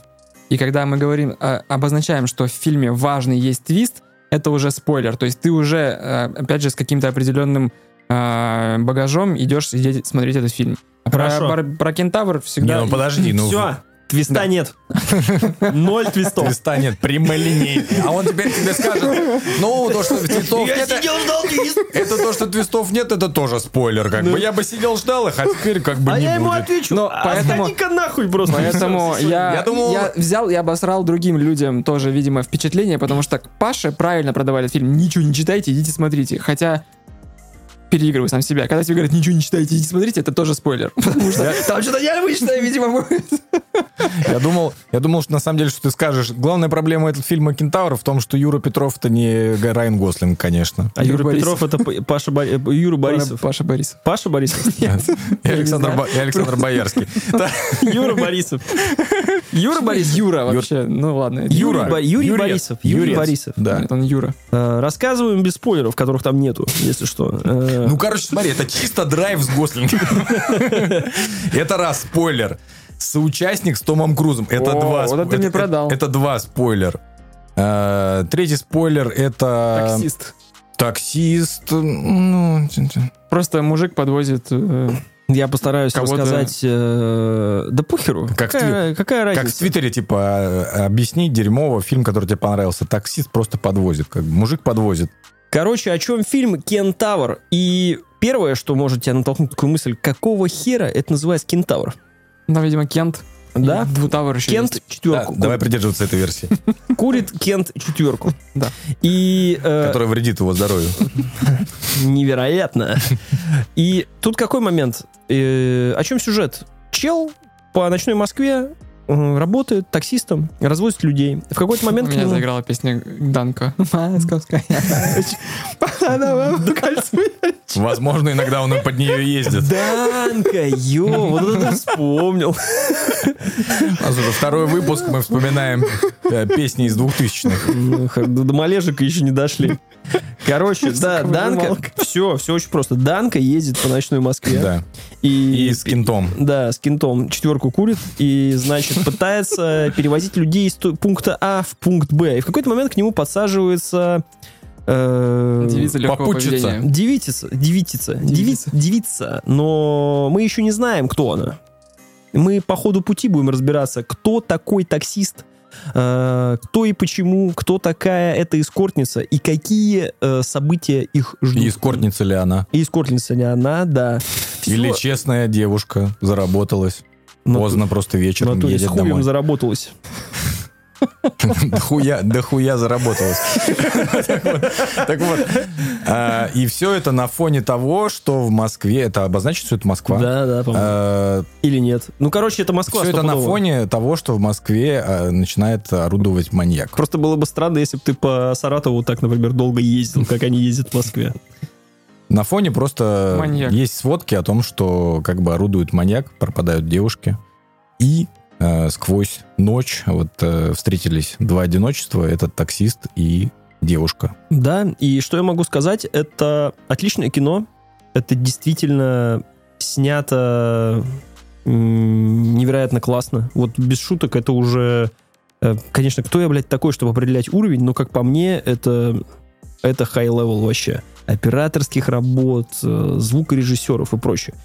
и когда мы говорим, а, обозначаем, что в фильме важный есть твист, это уже спойлер. То есть ты уже, а, опять же, с каким-то определенным а, багажом идешь сидеть, смотреть этот фильм. А про, бар- про кентавр всегда... Не, ну подожди, ну... Все, твиста Да. нет. Ноль твистов. Твиста нет, прямолинейный. А он теперь тебе скажет, ну, то, что твистов Я нет, сидел, ждал твист. это то, что твистов нет, это тоже спойлер, как бы. Я бы сидел, ждал их, а теперь как бы А не я ему будет. отвечу, Ну, а поэтому- сходи-ка нахуй просто. Поэтому я, Я думал- я взял и обосрал другим людям тоже, видимо, впечатление, потому что Паше правильно продавали этот фильм. Ничего не читайте, идите смотрите. Хотя переигрываю сам себя. Когда тебе говорят, ничего не читайте, идите смотрите, это тоже спойлер. Потому что там что-то необычное, видимо, будет. Я думал, я думал, что на самом деле, что ты скажешь. Главная проблема этого фильма «Кентавр» в том, что Юра Петров это не Райан Гослинг, конечно. А Юра Юра Петров это Паша э, Юра Борисов. Паша Борисов. Паша Борисов? Александр, и Боярский. Юра Борисов. Юра Борисов. Юра вообще. Ну ладно. Юра Юрий. Борисов. Юрий. Борисов. Да. Он Юра. Э, Рассказываем без спойлеров, которых там нету, если что. Ну, короче, смотри, это чисто драйв с Гослингом. Это раз, спойлер. Соучастник с Томом Крузом. Это два. вот это ты мне продал. Это два спойлер. Э, Третий спойлер это Таксист. таксист. Ну, Просто мужик подвозит... э, Я постараюсь Кого-то- рассказать... э, Да похеру. Как какая, какая как в разница? Твиттере, типа, э, объяснить дерьмово фильм, который тебе понравился. Таксист просто подвозит. Как бы мужик подвозит. Короче, о чем фильм «Кентавр». И первое, что может тебя натолкнуть на такую мысль, какого хера это называется «Кентавр»? Ну, видимо, Кент. Да? Двутавр еще Кент есть. Да, четверку. давай придерживаться этой версии, Курит Кент четверку. Да. И э, которая вредит его здоровью. невероятно. И тут какой момент? Э, о чем сюжет? Чел по ночной Москве работает таксистом, развозит людей. В какой-то У момент к меня нему- заиграла песня Данка. Московская. Возможно, иногда он под нее ездит. Данка, ё, вот это вспомнил. У нас уже второй выпуск, мы вспоминаем э, песни из двухтысячных. До Малежика еще не дошли. Короче, да, Данка, все, все очень просто. Данка ездит по ночной Москве. Да. И, И с кентом. Да, с кентом четверку курит и, значит, пытается перевозить людей из пункта А в пункт Б. И в какой-то момент к нему подсаживается... э, Девица легкого попутчица. поведения. Девитица, девитица, деви- Девица. девица, но мы еще не знаем, кто она. Мы по ходу пути будем разбираться, кто такой таксист, э, кто и почему, кто такая эта эскортница и какие э, события их ждут. И эскортница ли она? И эскортница не она, да. Всё- Или честная девушка заработалась. Ну, Поздно просто вечером Ну, то есть едет хуем домой. заработалась. Да хуя, да хуя заработалась. Так вот. А, И все это на фоне того, что в Москве, это обозначит, что это Москва? Да, да, по-моему. Или нет. Ну, короче, это Москва. Все это на фоне того, что в Москве а, начинает орудовать маньяк. Просто было бы странно, если бы ты по Саратову так, например, долго ездил, как они ездят в Москве. На фоне просто Маньяк. есть сводки о том, что как бы орудует маньяк, пропадают девушки. И э, сквозь ночь вот э, встретились два одиночества, этот таксист и девушка. Да, и что я могу сказать, это отличное кино. Это действительно снято невероятно классно. Вот без шуток это уже... э, Конечно, кто я, блядь, такой, чтобы определять уровень, но, как по мне, это, это high-level вообще. Операторских работ, э, звукорежиссеров и прочее.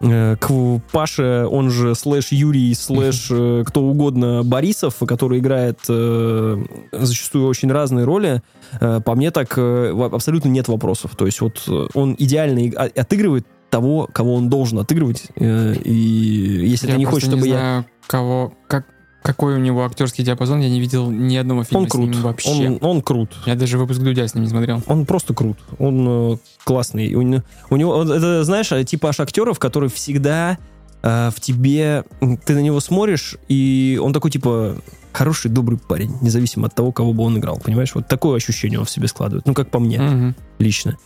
Э, К Паше, он же слэш Юрий, слэш э, кто угодно Борисов, который играет зачастую очень разные роли, по мне так абсолютно нет вопросов. То есть вот он идеально а- отыгрывает того, кого он должен отыгрывать. И если Я ты не хочешь, чтобы не я... знаю, кого, как, какой у него актерский диапазон, я не видел ни одного фильма Он с крут. ним вообще. Он, он крут. Я даже выпуск Дудя с ним не смотрел. Он просто крут. Он э, классный. У, у него, это, знаешь, э, типа аж актеров, который всегда э, в тебе... Ты на него смотришь, и он такой, типа, хороший, добрый парень, независимо от того, кого бы он играл. Понимаешь? Вот такое ощущение он в себе складывает. Ну, как по мне. Мгм. лично.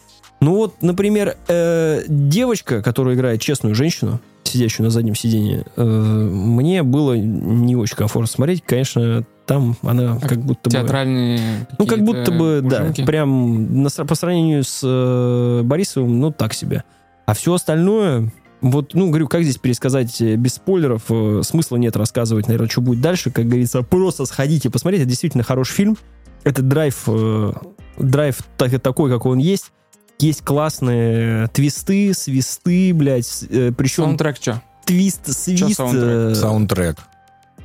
Ну вот, например, э, девочка, которая играет честную женщину, сидящую на заднем сиденье, э, мне было не очень комфортно смотреть. Конечно, там она А как будто бы... Театральные Ну, как будто бы, ужимки. да, прям на по сравнению с э, Борисовым, ну, так себе. А все остальное, вот, ну, говорю, как здесь пересказать э, без спойлеров, э, смысла нет рассказывать, наверное, что будет дальше, как говорится, просто сходите, посмотрите, это действительно хороший фильм. Это драйв, э, драйв так- такой, какой он есть. Есть классные твисты, свисты, блядь, э, причем Саундтрек что? твист, свист. саундтрек? э, Саундтрек.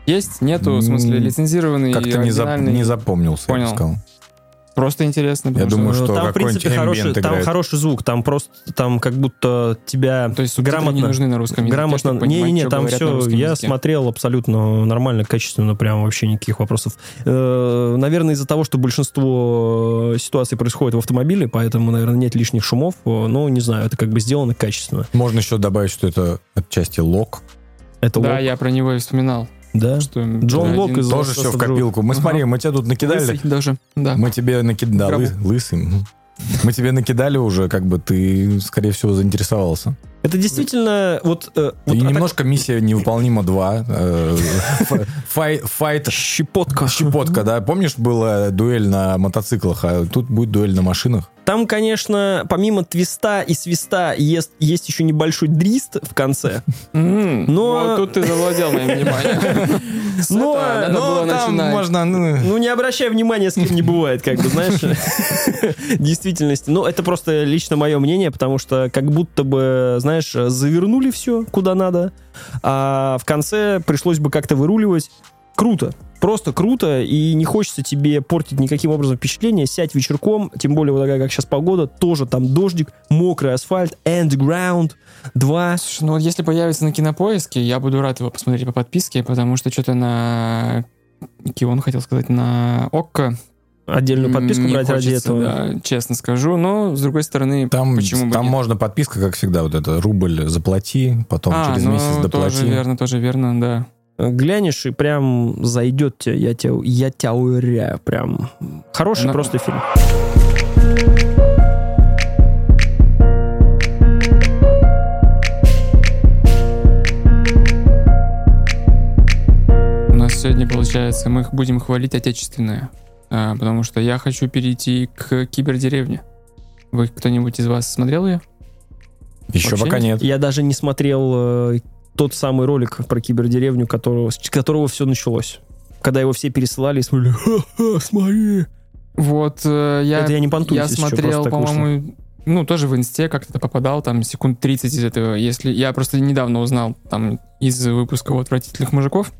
Есть? Нету? В смысле, лицензированный, Как-то не, зап- не запомнился, я бы Понял. сказал. Просто интересно. Я потому думаю, Э, что там, в принципе, хороший, там играет. хороший звук, там просто, там как будто тебя То есть грамотно, не нужны на русском языке, грамотно, чтобы понимать, не, не, что там все, я языке. смотрел абсолютно нормально, качественно, прям вообще никаких вопросов. Э, наверное, из-за того, что большинство э, ситуаций происходит в автомобиле, поэтому, наверное, нет лишних шумов, э, но не знаю, это как бы сделано качественно. Можно еще добавить, что это отчасти лок. Это Да, лок, я про него и вспоминал. Да. Что Джон один Лок из Тоже все в копилку. Мы Ага. смотри, мы тебя тут накидали. Лысый даже, да. Мы тебе накидали... Да, лысый. Мы тебе накидали уже, как бы ты, скорее всего, заинтересовался. Это действительно вот... э, вот И а так- немножко миссия невыполнима 2. э, фа- фай- Файт щепотка. Щепотка, да? Помнишь, была дуэль на мотоциклах, а тут будет дуэль на машинах? Там, конечно, помимо твиста и свиста есть, есть еще небольшой дрист в конце. Но- Вот тут ты завладел моим вниманием. Но- Ну, было там можно... ну, Ну, не обращай внимания, с кем не бывает, как бы, знаешь, действительности. Ну, это просто лично мое мнение, потому что как будто бы, знаешь, завернули все куда надо, а в конце пришлось бы как-то выруливать. круто. Просто круто, и не хочется тебе портить никаким образом впечатление. Сядь вечерком, тем более вот такая, как сейчас погода, тоже там дождик, мокрый асфальт, Endground 2. Слушай, ну вот если появится на кинопоиске, я буду рад его посмотреть по подписке, потому что что-то на Кион хотел сказать, на ОККО. Отдельную подписку не брать ради хочется, этого. да, честно скажу. Но, с другой стороны, Там, почему бы там нет? можно подписка, как всегда, вот это рубль заплати, потом а, через ну, месяц доплати. тоже верно, тоже верно, да. Глянешь и прям зайдет тебе, я тебя, я тебя уверяю, прям хороший На- просто фильм. У нас сегодня, получается, мы будем хвалить отечественное, потому что я хочу перейти к кибердеревне. Вы кто-нибудь из вас смотрел ее? Еще Вообще пока нет. Я даже не смотрел э, тот самый ролик про кибердеревню, которого, с которого все началось. Когда его все пересылали и смотрели, ха-ха, смотри. Вот э, я, Это я не понтуюсь, я смотрел, вышло. по-моему, ну, тоже в инсте как-то попадал, там, секунд 30 из этого. Если Я просто недавно узнал, там, из выпуска «Отвратительных мужиков»,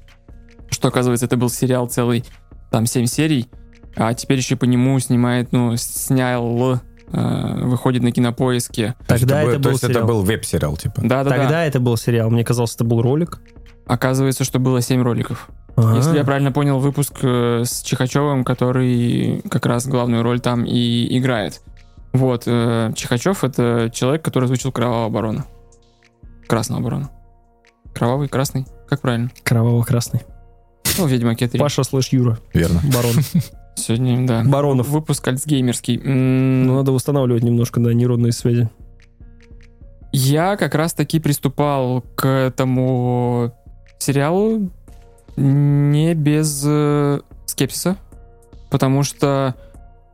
что, оказывается, это был сериал целый, там, 7 серий, а теперь еще по нему снимает, ну, снял, э, выходит на кинопоиске. То есть Тогда это, был- это то был есть это сериал. был веб-сериал, типа. Да-да-да. Тогда это был сериал, мне казалось, это был ролик. Оказывается, что было 7 роликов. Ага. Если я правильно понял, выпуск э, с Чихачевым, который как раз главную роль там и играет. Вот, э, Чихачев — это человек, который озвучил Кровавого Барона. Красного Барона. Кровавый, красный? Как правильно? Кроваво-красный. Ну, Ведьмаке 3. Паша слэш Юра. Верно. Барон. Сегодня, да. Баронов. Выпуск альцгеймерский. М, Ну, надо восстанавливать немножко, да, нейронные связи. Я как раз таки приступал к этому сериалу не без э, скепсиса, потому что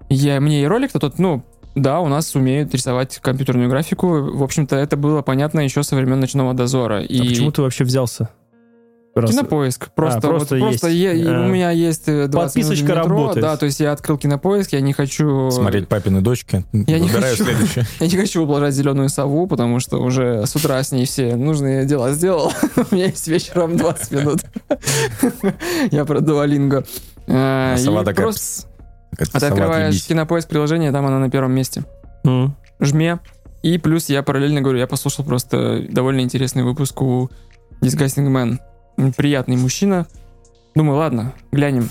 я, мне и ролик-то тот, ну, да, у нас умеют рисовать компьютерную графику. В общем-то, это было понятно еще со времен «Ночного дозора». И А почему ты вообще взялся? Раз- Кинопоиск. Просто, просто вот, просто есть. и А. у меня есть э, 20 минут Подписочка в метро, работает. Да, то есть я открыл кинопоиск, я не хочу... Смотреть папины дочки. Я не хочу. следующее. Я не хочу ублажать зеленую сову, потому что уже с утра с ней все нужные дела сделал. У меня есть вечером 20 минут. Я про дуалинго. А сова такая, просто... А ты «Сова, открываешь отъебись». кинопоиск приложение, там она на первом месте. М. Жме. И плюс я параллельно говорю, я послушал просто довольно интересный выпуск у Disgusting Man. Приятный мужчина. Думаю, ладно, глянем.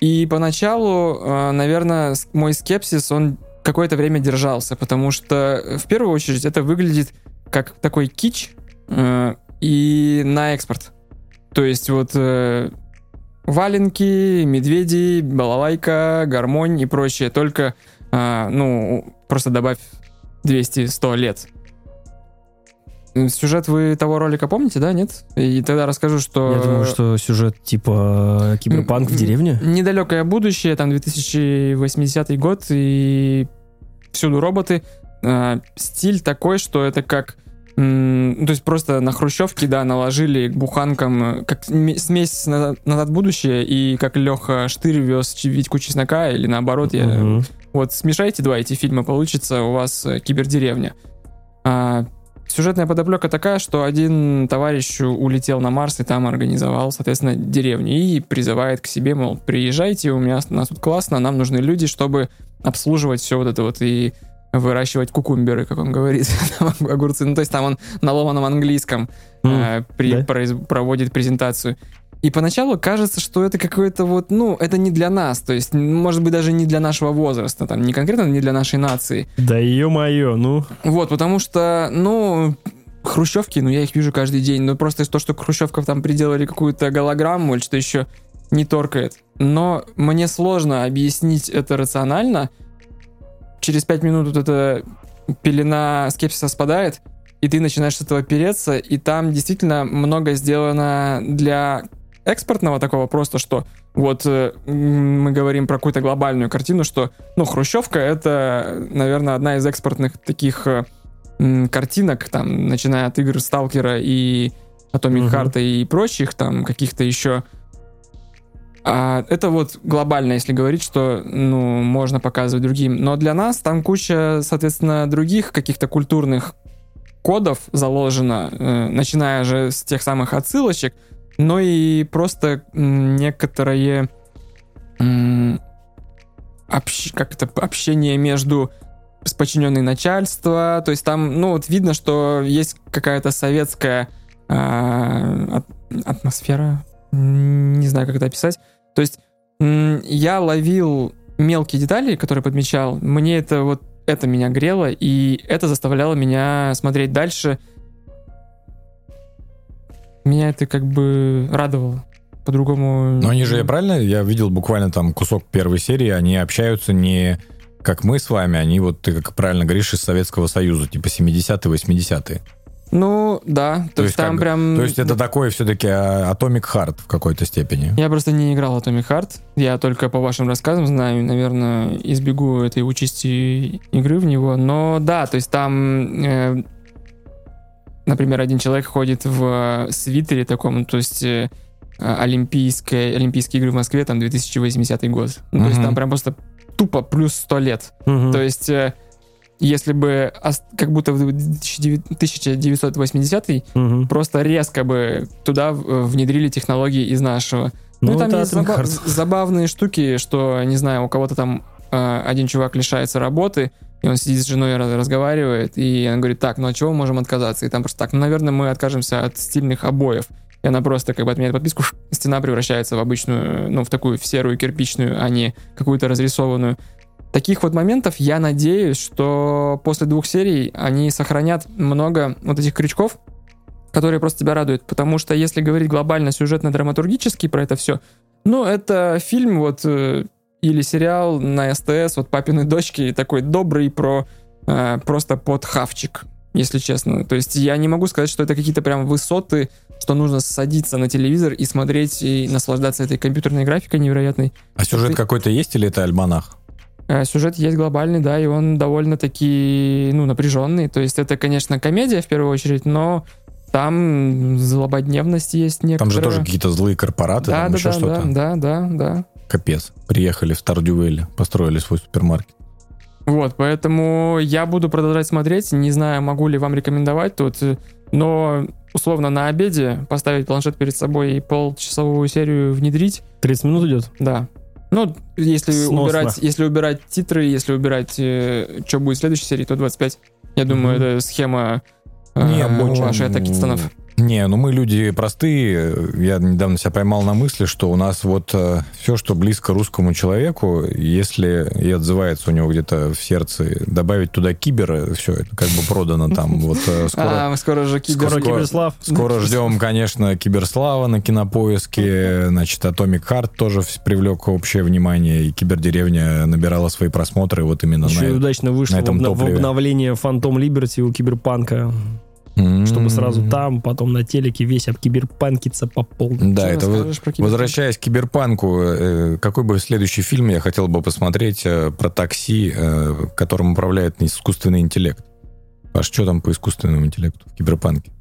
И поначалу, э, наверное, мой скепсис, он какое-то время держался, потому что э, в первую очередь это выглядит как такой кич э, и на экспорт. То есть вот э, валенки, медведи, балалайка, гармонь и прочее. Только, э, ну, просто добавь 200-100 лет. Сюжет вы того ролика помните, да, нет? И тогда расскажу, что... Я думаю, что сюжет типа киберпанк в деревне. Недалекое будущее, там 2080 год, и всюду роботы. А, стиль такой, что это как... м, ну, то есть просто на хрущевке, да, наложили к буханкам э, как ме- смесь назад, назад в будущее, и как Леха Штырь вез Витьку Чеснока, или наоборот, я Мгм. вот смешайте два эти фильма, получится у вас э, кибердеревня. А, сюжетная подоплека такая, что один товарищ улетел на Марс и там организовал, соответственно, деревню и призывает к себе, мол, приезжайте, у меня у нас тут классно, нам нужны люди, чтобы обслуживать все вот это вот и выращивать кукумберы, как он говорит, огурцы. Ну, то есть там он на ломаном английском М. э, при- да? произ- проводит презентацию. И поначалу кажется, что это какое-то вот, ну, это не для нас, то есть, может быть, даже не для нашего возраста, там, не конкретно не для нашей нации. Да ё-моё, ну. Вот, потому что, ну, хрущевки, ну, я их вижу каждый день, но просто то, что хрущевков там приделали какую-то голограмму или что еще, не торкает. Но мне сложно объяснить это рационально. Через пять минут вот эта пелена скепсиса спадает, и ты начинаешь с этого переться, и там действительно много сделано для экспортного такого просто, что вот э, мы говорим про какую-то глобальную картину, что, ну, Хрущевка — это, наверное, одна из экспортных таких э, картинок, там, начиная от игр Сталкера и Atomic Мгм. Heart и прочих, там, каких-то еще а это вот глобально, если говорить, что ну, можно показывать другим. Но для нас там куча, соответственно, других каких-то культурных кодов заложено, э, начиная же с тех самых отсылочек. Но и просто некоторое общ- как это, общение между с подчиненной начальства, то есть там, ну вот видно, что есть какая-то советская от- атмосфера, не знаю, как это описать. То есть я ловил мелкие детали, которые подмечал, мне это вот это меня грело, и это заставляло меня смотреть дальше. Меня это как бы радовало. По-другому... Но они же, я правильно, я видел буквально там кусок первой серии, они общаются не как мы с вами, они вот, ты как правильно говоришь, из Советского Союза, типа 70-е, 80-е. Ну, да. То, есть там как- прям... То есть это такой все-таки Atomic Heart в какой-то степени. Я просто не играл в Atomic Heart. Я только по вашим рассказам знаю, наверное, избегу этой участи игры в него. Но да, то есть там, э, например, один человек ходит в э, свитере таком, то есть э, олимпийская, Олимпийские игры в Москве, там 2080 год. Ну, то есть там прям просто тупо плюс 100 лет. Мгм. То есть, э, если бы как будто в 1980 Мгм. просто резко бы туда внедрили технологии из нашего. Ну, и там есть заба- забавные штуки, что, не знаю, у кого-то там э, один чувак лишается работы, и он сидит с женой раз- разговаривает, и она говорит, так, ну от чего мы можем отказаться? И там просто так, ну, наверное, мы откажемся от стильных обоев. И она просто как бы отменяет подписку, стена превращается в обычную, ну, в такую, в серую кирпичную, а не какую-то разрисованную. Таких вот моментов я надеюсь, что после двух серий они сохранят много вот этих крючков, которые просто тебя радуют. Потому что если говорить глобально сюжетно-драматургически про это все, ну, это фильм вот э, или сериал на СТС, вот «Папины дочки», такой добрый про э, просто под хавчик, если честно. То есть я не могу сказать, что это какие-то прям высоты, что нужно садиться на телевизор и смотреть и наслаждаться этой компьютерной графикой невероятной. А сюжет Ты- какой-то есть или это альманах? Э, Сюжет есть глобальный, да, и он довольно-таки, ну, напряженный. То есть это, конечно, комедия в первую очередь, но там злободневность есть некоторая. Там же тоже какие-то злые корпораты, да, там да, еще да, что-то. да, да, да, да. Капец. Приехали в Стардювель, построили свой супермаркет. Вот, поэтому я буду продолжать смотреть. Не знаю, могу ли вам рекомендовать тут, э, но условно на обеде поставить планшет перед собой и полчасовую серию внедрить, 30 минут идет? да. Ну, если Сносно. убирать, если убирать титры, если убирать, что будет в следующей серии, то 25. Я думаю, Мгм. это схема э, Не, больше- вашей атаки титанов. Не, ну мы люди простые. Я недавно себя поймал на мысли, что у нас вот все, что близко русскому человеку, если и отзывается у него где-то в сердце, добавить туда кибера, все, это как бы продано там. Вот э, скоро, А, скоро же кибер... Скоро Скоро- Киберслав. скоро ждем, конечно, Киберслава на кинопоиске. Значит, Atomic Heart тоже привлек общее внимание, и Кибердеревня набирала свои просмотры вот именно Еще и на удачно вышло на этом в, в обновление Фантом Либерти у Киберпанка, М-м-м. чтобы сразу там, потом на телеке весь об Киберпанкиться по полной. Да, Что это про? Возвращаясь к киберпанку, э, какой бы следующий фильм я хотел бы посмотреть э, про такси, э, которым управляет искусственный интеллект? Паш, что там по искусственному интеллекту в киберпанке?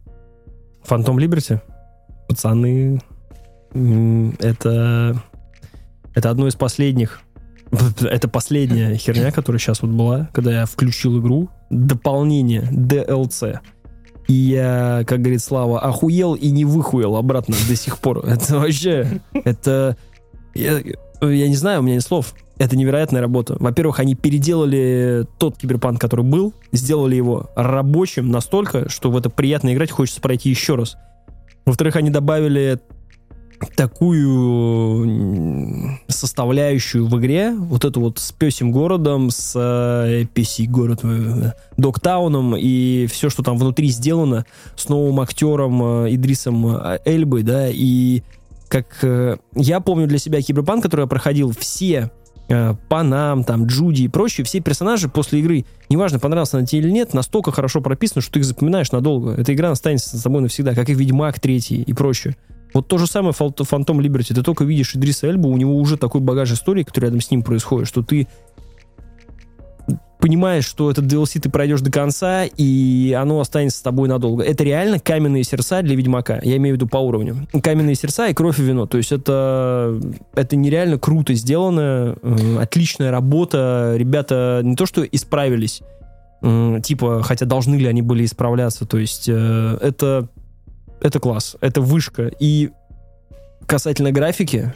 Фантом Либерти? Пацаны, это, это одно из последних это последняя херня, которая сейчас вот была, когда я включил игру, дополнение, DLC. И я, как говорит Слава, охуел и не выхуел обратно до сих пор. Это вообще, это... Я, я не знаю, у меня нет слов. Это невероятная работа. Во-первых, они переделали тот киберпанк, который был, сделали его рабочим настолько, что в это приятно играть, хочется пройти еще раз. Во-вторых, они добавили такую м, составляющую в игре, вот эту вот с песим городом, с э, PC город, э, Доктауном и все, что там внутри сделано, с новым актером э, Идрисом э, Эльбой, да, и как э, я помню для себя Киберпанк, который я проходил, все э, Панам, там, Джуди и прочие, все персонажи после игры, неважно, понравился она тебе или нет, настолько хорошо прописаны, что ты их запоминаешь надолго. Эта игра останется с тобой навсегда, как и Ведьмак третий и прочее. Вот то же самое Фантом Либерти. Ты только видишь Идриса Эльбу, у него уже такой багаж истории, который рядом с ним происходит, что ты понимаешь, что этот DLC ты пройдешь до конца, и оно останется с тобой надолго. Это реально каменные сердца для Ведьмака. Я имею в виду по уровню. Каменные сердца и кровь и вино. То есть это, это нереально круто сделано, э, отличная работа. Ребята не то что исправились, м, типа, хотя должны ли они были исправляться. То есть э, это, это класс, это вышка. И касательно графики,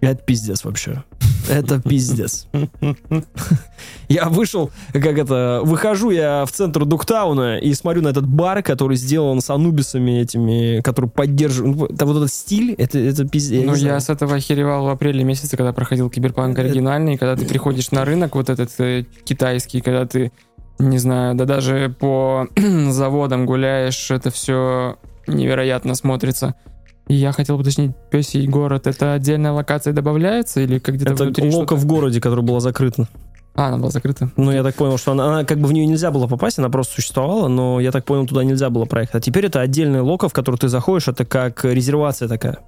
это пиздец вообще. Это пиздец. Я вышел, как это, выхожу я в центр Дуктауна и смотрю на этот бар, который сделан с анубисами этими, который поддерживает... ну, Это вот этот стиль, это, это пиздец. Ну, я с этого охеревал в апреле месяце, когда проходил Киберпанк оригинальный, когда ты приходишь на рынок вот этот э, китайский, когда ты, не знаю, да даже по заводам гуляешь, это все невероятно смотрится. И я хотел уточнить, Песий город, это отдельная локация добавляется или как где-то Это внутри лока что-то? в городе, которая была закрыта. А, она была закрыта. Ну, я так понял, что она, она как бы в нее нельзя было попасть, она просто существовала, но я так понял, туда нельзя было проехать. А теперь это отдельная лока, в которую ты заходишь, это как резервация такая.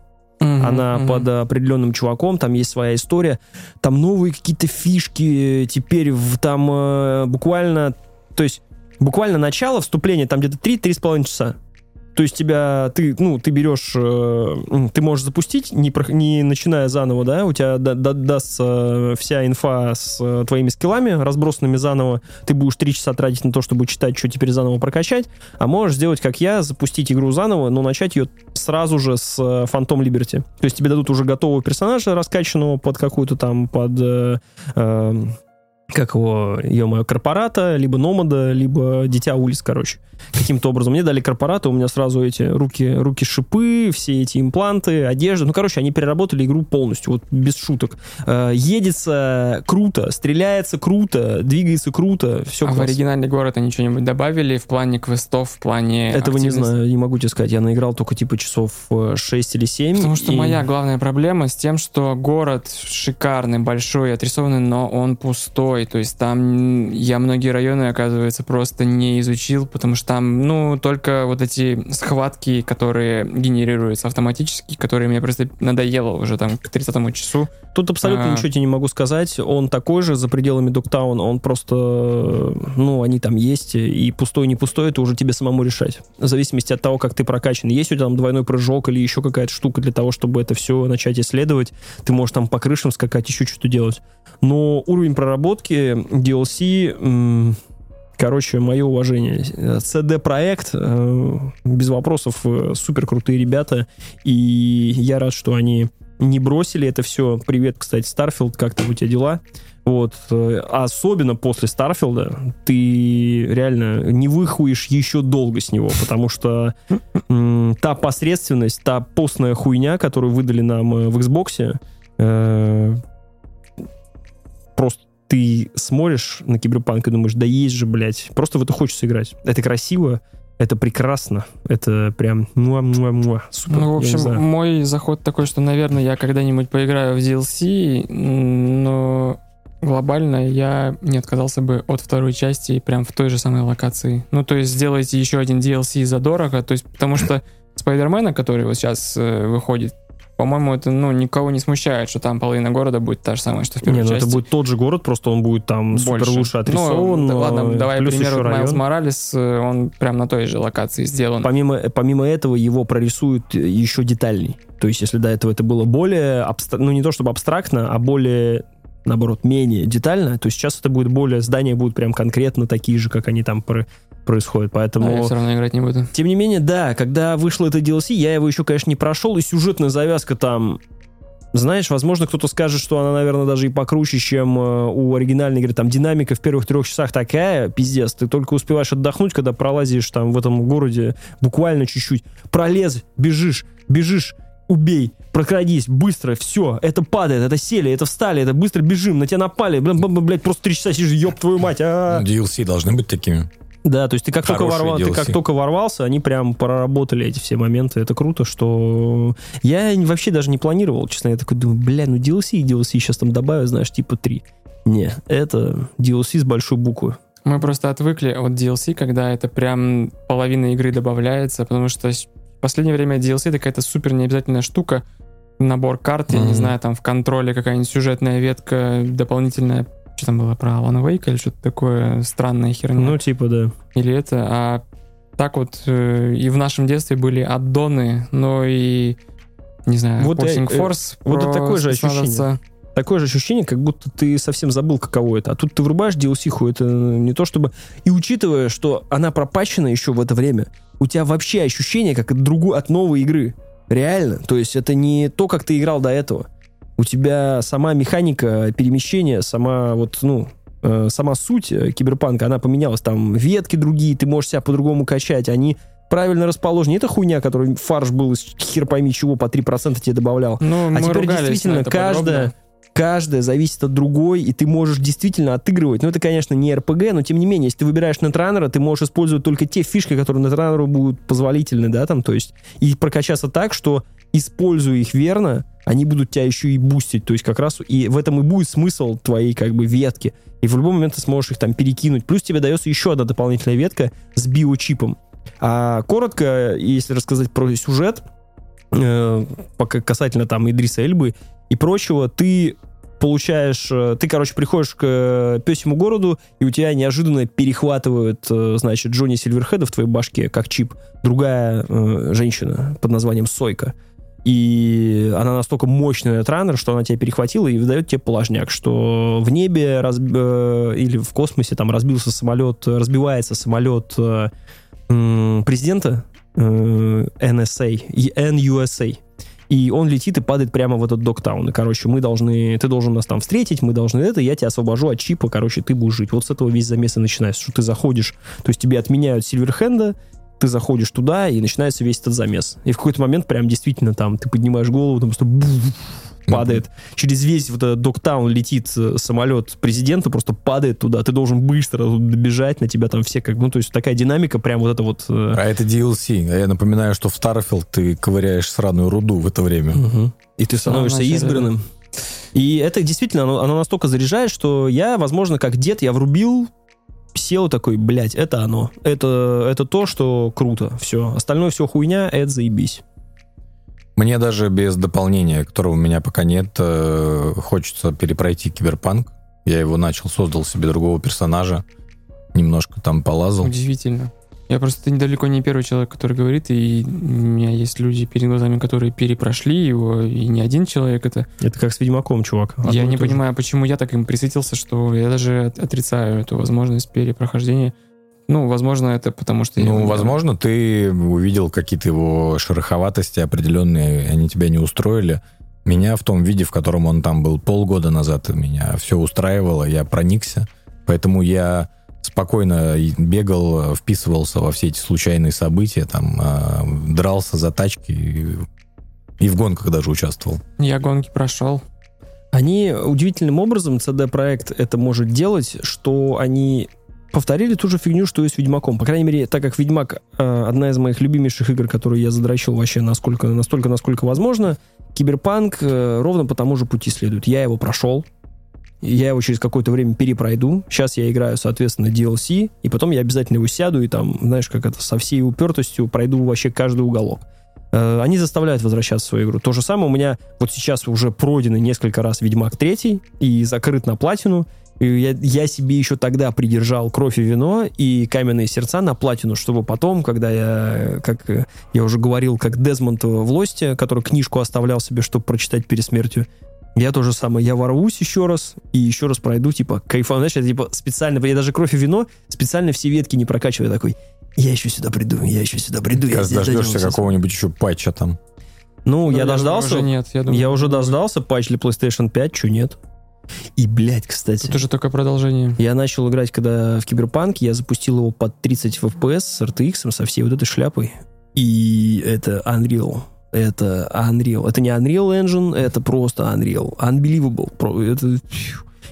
Мгм, Она мгм. под определенным чуваком, там есть своя история. Там новые какие-то фишки, теперь в, там э, буквально, то есть буквально начало вступления, там где-то 3-3,5 часа. То есть тебя, ты, ну, ты берешь, э, ты можешь запустить, не, прох- не начиная заново, да, у тебя да- да- дастся вся инфа с э, твоими скиллами, разбросанными заново, ты будешь 3 часа тратить на то, чтобы читать, что теперь заново прокачать, а можешь сделать, как я, запустить игру заново, но начать ее сразу же с э, Phantom Liberty. То есть тебе дадут уже готового персонажа, раскачанного под какую-то там, под... э, э, как его, ё корпората, либо номада, либо дитя улиц, короче. Каким-то образом. Мне дали корпората, у меня сразу эти руки, руки шипы, все эти импланты, одежда. Ну, короче, они переработали игру полностью, вот без шуток. Э, едется круто, стреляется круто, двигается круто, все а в оригинальный город они что-нибудь добавили в плане квестов, в плане Этого не знаю, не могу тебе сказать. Я наиграл только типа часов э, 6 или 7. Потому что и- моя главная проблема с тем, что город шикарный, большой, отрисованный, но он пустой. То есть там я многие районы, оказывается, просто не изучил, потому что там, ну, только вот эти схватки, которые генерируются автоматически, которые мне просто надоело уже там к 30 часу. Тут абсолютно А. ничего тебе не могу сказать. Он такой же за пределами Доктауна. Он просто, ну, они там есть. И пустой, не пустой, это уже тебе самому решать. В зависимости от того, как ты прокачан. Есть у тебя там двойной прыжок или еще какая-то штука для того, чтобы это все начать исследовать. Ты можешь там по крышам скакать, еще что-то делать. Но уровень проработки DLC... Короче, мое уважение. CD Projekt, э, без вопросов, э, супер крутые ребята. И я рад, что они не бросили это все. Привет, кстати, Starfield, как там у тебя дела? Вот. э, Особенно после Starfield'а ты реально не выхуешь еще долго с него, потому что та посредственность, та постная хуйня, которую выдали нам в Xbox, просто ты смотришь на Киберпанк и думаешь, да есть же, блядь, просто в это хочется играть. Это красиво, это прекрасно, это прям муа-муа-муа, супер. Ну, в общем, мой заход такой, что, наверное, я когда-нибудь поиграю в DLC, но глобально я не отказался бы от второй части прям в той же самой локации. Ну, то есть сделайте еще один DLC задорого, то есть потому что Спайдермена, который вот сейчас э, выходит, по-моему, это, ну, никого не смущает, что там половина города будет та же самая, что в первой Не, ну части. это будет тот же город, просто он будет там супер Больше. лучше отрисован. Ну, да ладно, но давай, плюс пример, Майлз. Моралес, э, он прям на той же локации сделан. Помимо, помимо этого, его прорисуют еще детальней. То есть, если до этого это было более, абстра- ну не то чтобы абстрактно, а более, наоборот, менее детально, то сейчас это будет более, здания будут прям конкретно такие же, как они там про- происходят. Но Поэтому... я все равно играть не буду. Тем не менее, да, когда вышло это DLC, я его еще, конечно, не прошел, и сюжетная завязка там... Знаешь, возможно, кто-то скажет, что она, наверное, даже и покруче, чем э, у оригинальной игры. Там динамика в первых трех часах такая, пиздец. Ты только успеваешь отдохнуть, когда пролазишь там в этом городе буквально чуть-чуть. Пролез, бежишь, бежишь, убей, прокрадись, быстро, все, это падает, это сели, это встали, это быстро бежим, на тебя напали, бля, бля, бля, блядь, просто три часа сидишь, ёб твою мать, а DLC должны быть такими. да, то есть ты как, только ворвал- ты как только ворвался, они прям проработали эти все моменты. Это круто, что... Я вообще даже не планировал, честно. Я такой думаю, бля, ну DLC и DLC сейчас там добавят, знаешь, типа три. Не, это DLC с большой буквы. Мы просто отвыкли от DLC, когда это прям половина игры добавляется, потому что в последнее время DLC это какая-то супер необязательная штука. Набор карт, я не знаю, там в контроле какая-нибудь сюжетная ветка дополнительная. Что там было про Alan Wake или что-то такое странная херня? Ну, типа, да. или это, а так вот э, и в нашем детстве были аддоны, но и не знаю, Вот я- Forcing э, Force. вот это такое же спецназовца. Такое же ощущение, как будто ты совсем забыл, каково это. А тут ты врубаешь DLC-ху, это не то чтобы... И учитывая, что она пропачена еще в это время, у тебя вообще ощущение, как от другой, от новой игры. Реально. То есть это не то, как ты играл до этого. У тебя сама механика перемещения, сама вот, ну, э, сама суть э, киберпанка, она поменялась. Там ветки другие, ты можешь себя по-другому качать. Они правильно расположены. Эта хуйня, которая фарш был из хер пойми чего, по 3% тебе добавлял. Ну, А мы теперь действительно это каждая, подробно. Каждая зависит от другой, и ты можешь действительно отыгрывать. Ну, это, конечно, не РПГ, но тем не менее, если ты выбираешь нетранера, ты можешь использовать только те фишки, которые нетранеру будут позволительны, да, там, то есть, и прокачаться так, что, используя их верно, они будут тебя еще и бустить, то есть как раз и в этом и будет смысл твоей как бы ветки. И в любой момент ты сможешь их там перекинуть. Плюс тебе дается еще одна дополнительная ветка с биочипом. А коротко, если рассказать про сюжет, э, пока касательно там Идриса Эльбы и прочего, ты получаешь, э, ты, короче, приходишь к э, песему городу, и у тебя неожиданно перехватывают, э, значит, Джонни Сильверхеда в твоей башке, как чип, другая э, женщина под названием Сойка. И она настолько мощный раннер, что она тебя перехватила и выдает тебе положняк, что в небе разби- или в космосе там разбился самолет, разбивается самолет э, президента э, NSA, NUSA. И он летит и падает прямо в этот доктаун. И, короче, мы должны... Ты должен нас там встретить, мы должны это, я тебя освобожу от чипа, короче, ты будешь жить. Вот с этого весь замес и начинается, что ты заходишь, то есть тебе отменяют Сильверхенда, ты заходишь туда, и начинается весь этот замес. И в какой-то момент прям действительно там ты поднимаешь голову, там просто падает. Через весь вот этот доктаун летит э, самолет президента, просто падает туда. Ты должен быстро добежать, на тебя там все как... Ну, то есть такая динамика, прям вот это вот... э, А это DLC. А я напоминаю, что в Starfield ты ковыряешь сраную руду в это время. Мгм. И ты становишься начале, избранным. И это действительно, оно, оно настолько заряжает, что я, возможно, как дед, я врубил, сел такой, блядь, это оно. Это, это то, что круто. Все. Остальное все хуйня, это заебись. Мне даже без дополнения, которого у меня пока нет, э, хочется перепройти киберпанк. Я его начал, создал себе другого персонажа, немножко там полазал. Удивительно. Я просто недалеко не первый человек, который говорит, и у меня есть люди перед глазами, которые перепрошли его, и не один человек это. Это как с Ведьмаком, чувак. Одно я не то же. понимаю, почему я так им присытился, что я даже от- отрицаю эту возможность перепрохождения. Ну, возможно, это потому что... я Ну, возможно, ты увидел какие-то его шероховатости определенные, они тебя не устроили. Меня в том виде, в котором он там был полгода назад, меня все устраивало, я проникся. Поэтому я спокойно бегал, вписывался во все эти случайные события, там, а, дрался за тачки и, и в гонках даже участвовал. Я гонки прошел. Они удивительным образом, CD-проект это может делать, что они повторили ту же фигню, что и с Ведьмаком. По крайней мере, так как Ведьмак э, одна из моих любимейших игр, которые я задрочил вообще насколько, настолько, насколько возможно, Киберпанк э, ровно по тому же пути следует. Я его прошел, я его через какое-то время перепройду. Сейчас я играю, соответственно, DLC, и потом я обязательно его сяду и там, знаешь, как это, со всей упертостью пройду вообще каждый уголок. Э, Они заставляют возвращаться в свою игру. То же самое у меня вот сейчас уже пройдено несколько раз Ведьмак 3 и закрыт на платину. Я, я себе еще тогда придержал кровь и вино и каменные сердца на платину, чтобы потом, когда я, как я уже говорил, как Дезмонд в Лосте, который книжку оставлял себе, чтобы прочитать перед смертью, я тоже самое, я ворвусь еще раз и еще раз пройду, типа, кайфан, знаешь, это типа специально, я даже кровь и вино специально все ветки не прокачиваю, такой, я еще сюда приду, я еще сюда приду. я Как здесь дождешься какого-нибудь еще патча там. ну, Ну, я дождался. Уже нет, я думаю. я уже дождался патч для PlayStation 5, что нет. И, блядь, кстати. Тут уже только продолжение. Я начал играть, когда в Киберпанк, я запустил его под 30 FPS с RTX, со всей вот этой шляпой. И это Unreal. Это Unreal. Это не Unreal Engine, это просто Unreal. Unbelievable. Это...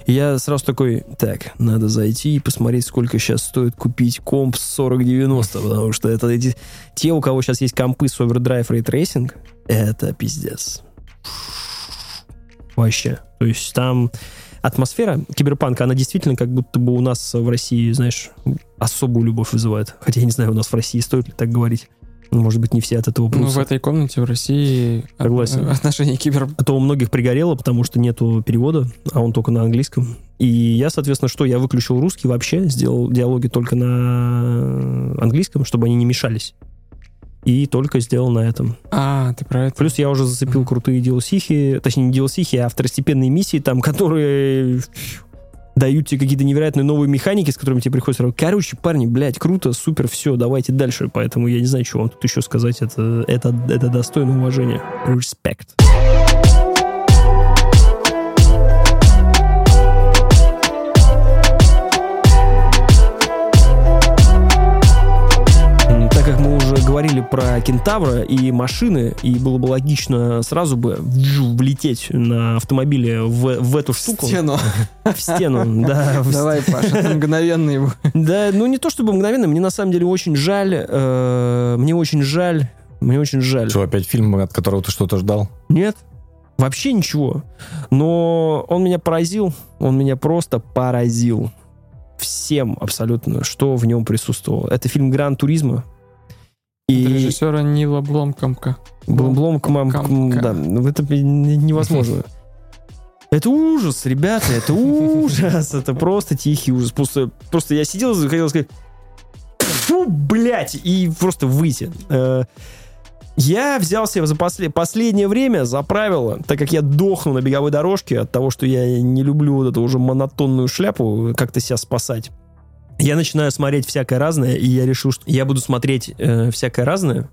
Я сразу такой, так, надо зайти и посмотреть, сколько сейчас стоит купить комп с 4090, потому что это эти, те, у кого сейчас есть компы с Ray Tracing, это пиздец. Вообще. То есть там атмосфера киберпанка, она действительно как будто бы у нас в России, знаешь, особую любовь вызывает. Хотя я не знаю, у нас в России стоит ли так говорить. Ну, может быть, не все от этого Ну, прутся. в этой комнате в России Согласен. отношение кибер... А то у многих пригорело, потому что нету перевода, а он только на английском. И я, соответственно, что? Я выключил русский вообще, сделал диалоги только на английском, чтобы они не мешались. И только сделал на этом. А, ты про это? Плюс я уже зацепил крутые DLC, точнее не DLC, а второстепенные миссии, там, которые... дают тебе какие-то невероятные новые механики, с которыми тебе приходится работать. Короче, парни, блядь, круто, супер, все, давайте дальше. Поэтому я не знаю, что вам тут еще сказать. Это, это, это достойно уважения. Респект. М, говорили про кентавра и машины, и было бы логично сразу бы вжу, влететь на автомобиле в, в эту штуку. Стену. В стену, да. в Давай, Паша, ты мгновенно его. да, ну не то чтобы мгновенно, мне на самом деле очень жаль, э, мне очень жаль, мне очень жаль. Что, опять фильм, от которого ты что-то ждал? Нет, вообще ничего. Но он меня поразил, он меня просто поразил всем абсолютно, что в нем присутствовало. Это фильм «Гран Туризма». И Режиссера Нила Бломкомка. Бломком, Бломкомка. да, ну, это невозможно. Это ужас, ребята, это ужас, это просто тихий ужас. Просто, просто я сидел и хотел сказать, фу, блядь, и просто выйти. Э, Я взял себе за после- последнее время за правило, так как я дохну на беговой дорожке от того, что я не люблю вот эту уже монотонную шляпу, как-то себя спасать. Я начинаю смотреть всякое разное, и я решил, что я буду смотреть э, всякое разное,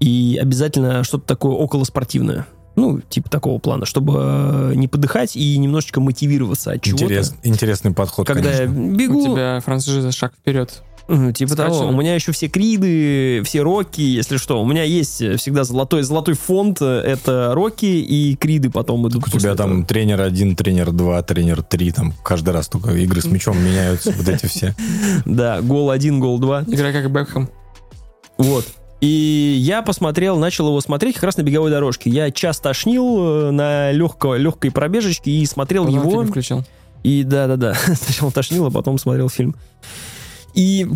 и обязательно что-то такое околоспортивное. Ну, типа такого плана, чтобы э, не подыхать и немножечко мотивироваться от чего-то. Интерес- интересный подход, Когда я конечно. бегу, У тебя франшиза шаг вперед. Типа того. У меня еще все криды, все роки, если что. У меня есть всегда золотой, золотой фонд. э, Это роки и криды потом идут. У тебя этого. там тренер один, тренер два, тренер три, там каждый раз только игры с мячом меняются, вот эти все. Да, гол один, гол два. Игра как Бекхэм. Вот. И я посмотрел, начал его смотреть как раз на беговой дорожке. Я час тошнил э, на легко, легкой пробежечке и смотрел Потом его. фильм включил. И да-да-да, сначала тошнило, потом смотрел фильм. И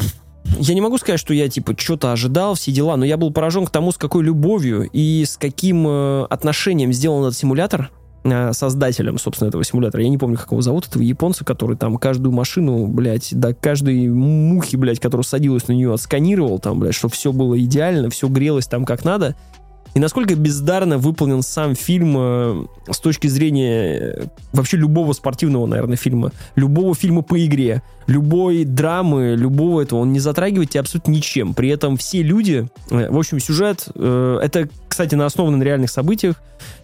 я не могу сказать, что я, типа, что-то ожидал, все дела, но я был поражен к тому, с какой любовью и с каким э, отношением сделан этот симулятор э, создателем, собственно, этого симулятора. Я не помню, как его зовут, этого японца, который там каждую машину, блядь, до каждой мухи, блядь, которая садилась на нее, отсканировал там, блядь, чтобы все было идеально, все грелось там как надо. И насколько бездарно выполнен сам фильм э, с точки зрения э, вообще любого спортивного, наверное, фильма, любого фильма по игре, любой драмы, любого этого, он не затрагивает тебя абсолютно ничем. При этом все люди, э, в общем, сюжет, э, это, кстати, на основан на реальных событиях.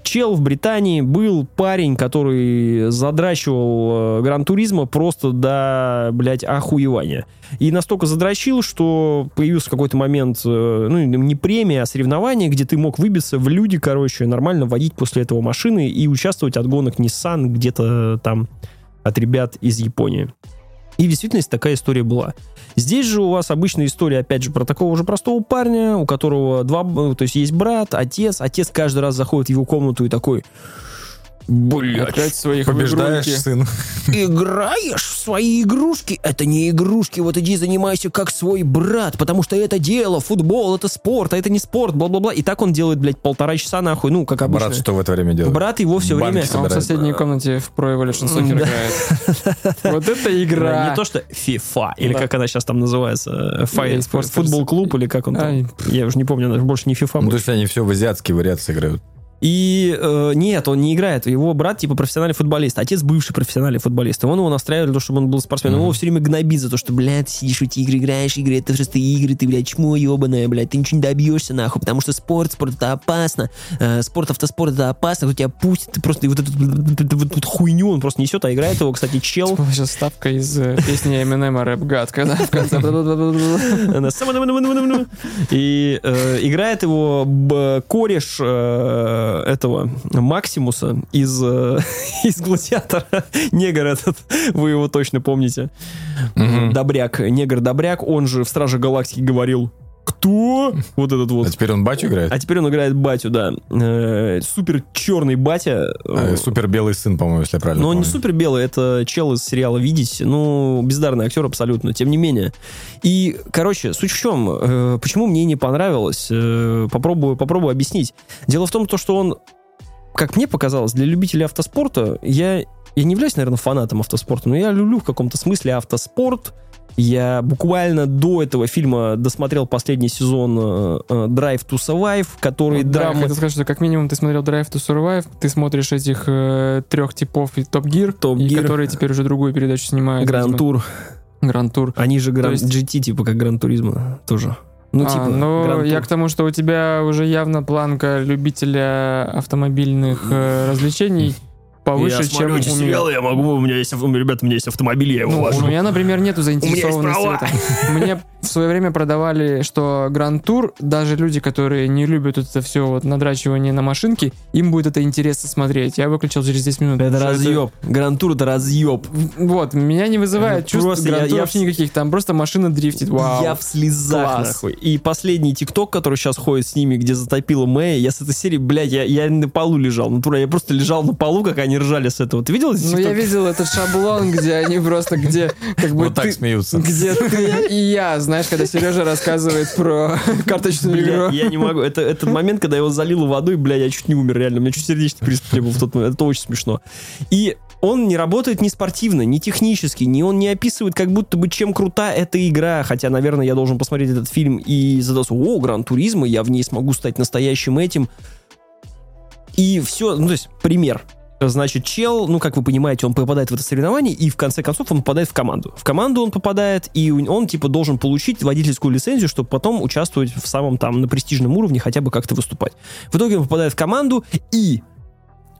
Чел в Британии был парень, который задрачивал э, Гран-туризма просто до, блядь, охуевания. И настолько задрочил, что появился какой-то момент, ну, не премия, а соревнование, где ты мог выбиться в люди, короче, нормально водить после этого машины и участвовать от гонок Nissan где-то там от ребят из Японии. И в действительности такая история была. Здесь же у вас обычная история, опять же, про такого же простого парня, у которого два, то есть есть брат, отец. Отец каждый раз заходит в его комнату и такой, блядь, Опять своих Побеждаешь, в игрульки. сын. играешь в свои игрушки? Это не игрушки, вот иди занимайся как свой брат, потому что это дело, футбол, это спорт, а это не спорт, бла-бла-бла. И так он делает, блядь, полтора часа нахуй, ну, как обычно. Брат что в это время делает? Брат его все Банки время... А он в собирает. соседней комнате в Pro Evolution Soccer играет. Вот это игра. Не то, что FIFA, или как она сейчас там называется, э, фай- Да, eSports футбол клуб, или как он там. Я уже не помню, больше не FIFA. Ну, то есть они все в азиатские вариации играют. И э, нет, он не играет. Его брат типа профессиональный футболист. Отец бывший профессиональный футболист. И он его настраивал для того, чтобы он был спортсменом. Мгм. Его все время гнобит за то, что, блядь, сидишь в эти игры, играешь игры, это просто игры, ты, блядь, чмо ебаное, блядь, ты ничего не добьешься, нахуй, потому что спорт, спорт это опасно, э, спорт, автоспорт это опасно, кто тебя пустит, ты просто и вот эту, вот эту хуйню он просто несет, а играет его, кстати, чел. Сейчас ставка из э, песни Эминема «Рэп Гад», когда в конце... И э, играет его кореш э, этого Максимуса из, э, из Гладиатора. Негр этот, вы его точно помните. Мгм. Добряк, негр Добряк, он же в Страже Галактики говорил кто? Вот этот А вот. теперь он батю играет? А теперь он играет батю, да. Э, супер черный батя. А, Супер белый сын, по-моему, если я правильно Но он не супер белый, это чел из сериала «Видеть». Ну, бездарный актер абсолютно, тем не менее. И, короче, суть в чем? Э, почему мне не понравилось? Э, попробую, попробую объяснить. Дело в том, то, что он, как мне показалось, для любителей автоспорта, я, я не являюсь, наверное, фанатом автоспорта, но я люблю в каком-то смысле автоспорт, Я буквально до этого фильма досмотрел последний сезон э, э, Drive to Survive, который Вот, да, я драма сказать, что как минимум ты смотрел Drive to Survive, ты смотришь этих э, трех типов и Топ Гир, Top и Gear. которые теперь уже другую передачу снимают. Гранд Тур. Гранд Тур. Они же Гран есть- GT, типа как Гран Туризма тоже. Ну, А, типа, ну, Гранд я к тому, что у тебя уже явно планка любителя автомобильных э, развлечений повыше, я смотрю чем эти у меня. сериалы, я могу, у меня есть, ав- ребята, у меня есть автомобиль, я его Ну, вожу. у меня, например, нету заинтересованности в права. этом. Мне в свое время продавали, что Гранд Тур, даже люди, которые не любят это все вот надрачивание на машинке, им будет это интересно смотреть. Я выключил через 10 минут. Это разъеб. Гранд Тур это разъеб. Вот, меня не вызывает чувств Просто я- Гранд Тур я вообще в- никаких. Там просто машина дрифтит. Вау. Я в слезах, Класс. нахуй. И последний тикток, который сейчас ходит с ними, где затопила Мэя, я с этой серии, блядь, я, я на полу лежал. Натура, я просто лежал на полу, как они ржали с этого. Ты видел Ну, я видел этот шаблон, где они просто, где как бы Вот так ты- смеются. где ты и я, знаешь, когда Сережа рассказывает про карточную игру. я не могу. Это, это момент, когда его залило водой, бля, я чуть не умер, реально. У меня чуть сердечный приступ не был в тот момент. Это очень смешно. И он не работает ни спортивно, ни технически, ни он не описывает, как будто бы чем крута эта игра. Хотя, наверное, я должен посмотреть этот фильм и задаться, о, Гран Туризма, я в ней смогу стать настоящим этим. И все, ну, то есть, пример. Значит, чел, ну, как вы понимаете, он попадает в это соревнование, и в конце концов он попадает в команду. В команду он попадает, и он, типа, должен получить водительскую лицензию, чтобы потом участвовать в самом там, на престижном уровне, хотя бы как-то выступать. В итоге он попадает в команду, и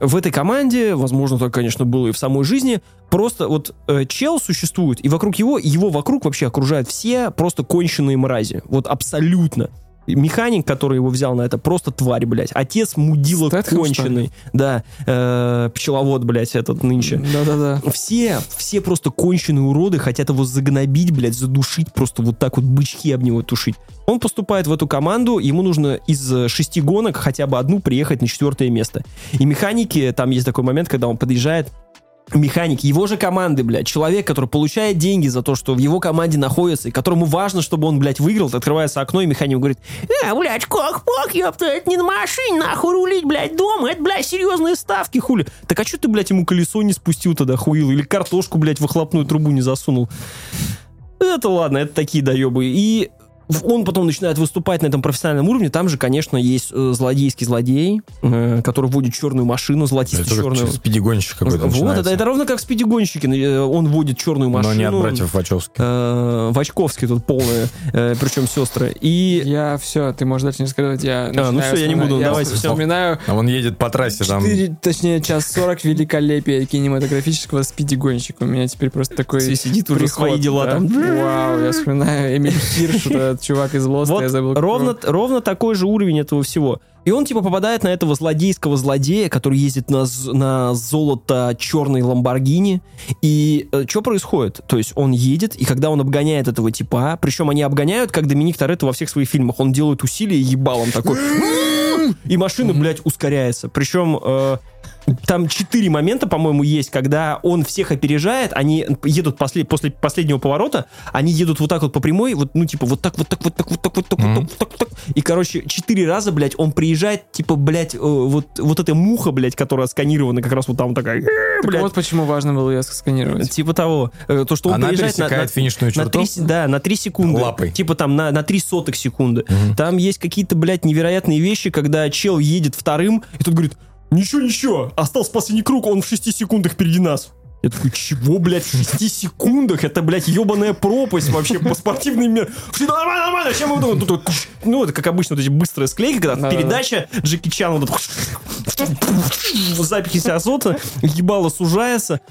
в этой команде, возможно, так, конечно, было и в самой жизни, просто вот э, чел существует, и вокруг его, его вокруг вообще окружают все просто конченые мрази. Вот абсолютно. Механик, который его взял на это, просто тварь, блядь. Отец мудила Стэтхэм, конченый. Да, э, пчеловод, блядь, этот нынче. Да-да-да. Все, все просто конченые уроды хотят его загнобить, блядь, задушить, просто вот так вот бычки об него тушить. Он поступает в эту команду, ему нужно из э, шести гонок хотя бы одну приехать на четвертое место. И механики, там есть такой момент, когда он подъезжает, механик его же команды, блядь, человек, который получает деньги за то, что в его команде находится, и которому важно, чтобы он, блядь, выиграл, открывается окно, и механик говорит, э, блядь, как пак, ёпта, это не на машине, нахуй рулить, блядь, дома, это, блядь, серьезные ставки, хули. Так а что ты, блядь, ему колесо не спустил тогда, хуил, или картошку, блядь, в выхлопную трубу не засунул? Это ладно, это такие доебы. И он потом начинает выступать на этом профессиональном уровне. Там же, конечно, есть э, злодейский злодей, э, который водит черную машину, Это золотисто-черную. как спидигонщик какой-то Вот, это, начинается. это ровно как в спидигонщике. э, Он водит черную машину. Но не от братьев Вачовски. Э, Вачковский тут полные, э, причем сестры. И Я все, ты можешь дальше не сказать. Я ну начинаю всё, я не буду, я давайте, всё. вспоминаю А он едет по трассе там. 4, точнее, час 40 великолепия кинематографического спидигонщика. У меня теперь просто такой сидит уже приход, свои дела да. там. Вау, я вспоминаю Эмиль Хирш, этот чувак из Лоста, Вот я забыл. ровно, его. ровно такой же уровень этого всего. И он типа попадает на этого злодейского злодея, который ездит на, на золото черной Ламборгини. И что происходит? То есть он едет, и когда он обгоняет этого типа, причем они обгоняют, как Доминик Торетто во всех своих фильмах, он делает усилия ебалом такой. И машина, блядь, ускоряется. Причем э, там четыре момента, по-моему, есть, когда он всех опережает, они едут после, после последнего поворота, они едут вот так вот по прямой, вот, ну, типа, вот так, вот так, вот так, вот так, вот так, вот так, вот так, и, короче, четыре раза, блядь, он приезжает, типа, блядь, э, вот, вот эта муха, блядь, которая сканирована как раз вот там такая, так э, блядь. вот почему важно было ее сканировать. Типа того, э, то, что он Она приезжает на, на, финишную черту? На три, да, на три секунды. Лапой. Типа там на, на три сотых секунды. Там есть какие-то, блядь, невероятные вещи, когда чел едет вторым, и тут говорит, ничего, ничего, остался последний круг, он в 6 секундах впереди нас. Я такой, чего, блядь, в 6 секундах? Это, блядь, ебаная пропасть вообще по спортивным мирам. Все нормально, нормально, сейчас мы вот тут ну, это как обычно, вот эти быстрые склейки, когда Да-да-да. передача Джеки Чан вот в запихе азота, ебало сужается.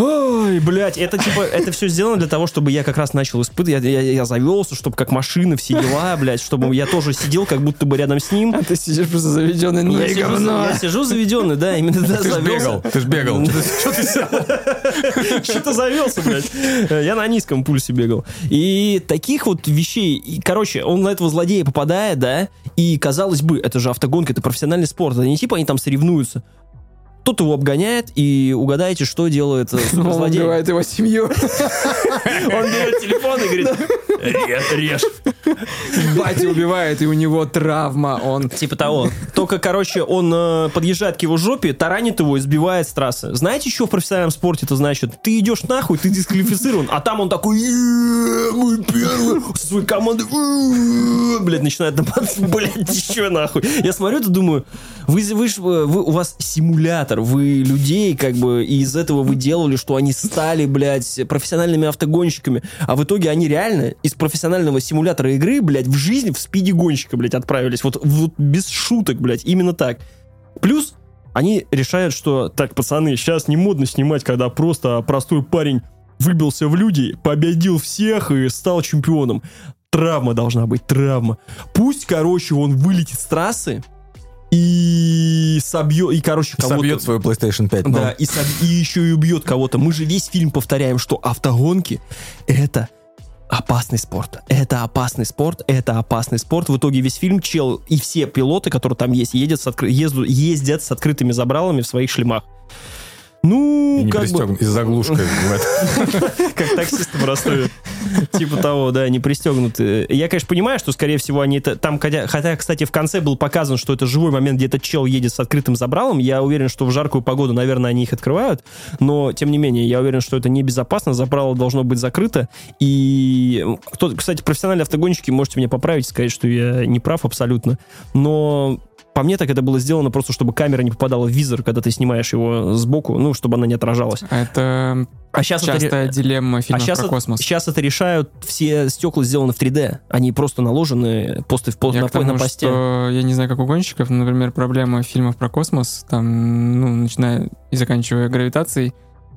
Ой, блядь, это типа, это все сделано для того, чтобы я как раз начал испытывать, я, я, я завелся, чтобы как машина, все дела, блядь, чтобы я тоже сидел, как будто бы рядом с ним. А ты сидишь просто заведенный, ну Я сижу, я сижу заведенный, да, именно да, Ты ж завелся. бегал, ты ж бегал. Что ты сел? Что-то завелся, блядь. Э, Я на низком пульсе бегал. И таких вот вещей... И, короче, он на этого злодея попадает, да, и, казалось бы, это же автогонка, это профессиональный спорт. Это не типа они там соревнуются. Кто-то его обгоняет, и угадайте, что делает э, Он убивает его семью. Он берет телефон и говорит, режь, режь. Батя убивает, и у него травма. Он Типа того. Только, короче, он э, подъезжает к его жопе, таранит его и сбивает с трассы. Знаете, что в профессиональном спорте это значит? Ты идешь нахуй, ты дисквалифицирован, а там он такой, «Е, мы первые, со своей командой, блядь, начинает нападать, блядь, еще нахуй. Я смотрю это, думаю, вы, вы, ж, э, вы- у вас симулятор, вы людей, как бы, и из этого вы делали, что они стали, блядь, профессиональными автогонщиками, а в итоге они реально из профессионального симулятора игры, блядь, в жизнь в спиде гонщика, блядь, отправились. Вот, вот без шуток, блядь, именно так. Плюс они решают, что так, пацаны, сейчас не модно снимать, когда просто простой парень выбился в люди, победил всех и стал чемпионом. Травма должна быть, травма. Пусть, короче, он вылетит с трассы и собьет, и, короче, кого-то... Собьет свою PlayStation 5. ну. Да, и, соб- и еще и убьет кого-то. Мы же весь фильм повторяем, что автогонки это опасный спорт. Это опасный спорт, это опасный спорт. В итоге весь фильм чел и все пилоты, которые там есть, едят с откры- езду- ездят с открытыми забралами в своих шлемах. Ну, И не как бы, пристегнут. И с заглушкой. как таксисты в Ростове. Типа того, да, не пристегнуты. Я, конечно, понимаю, что, скорее всего, они это... Там, хотя, хотя, кстати, в конце был показан, что это живой момент, где этот чел едет с открытым забралом. Я уверен, что в жаркую погоду, наверное, они их открывают. Но, тем не менее, я уверен, что это небезопасно. Забрало должно быть закрыто. И, кто, кстати, профессиональные автогонщики, можете меня поправить, сказать, что я не прав абсолютно. Но по мне так это было сделано просто, чтобы камера не попадала в визор, когда ты снимаешь его сбоку, ну, чтобы она не отражалась. Это А сейчас это частая дилемма а фильмов сейчас про это, космос. сейчас это решают, все стекла сделаны в 3D, они просто наложены просто в пол, Я на, тому, на посте. что я не знаю, как у гонщиков, но, например, проблема фильмов про космос, там, ну, начиная и заканчивая гравитацией,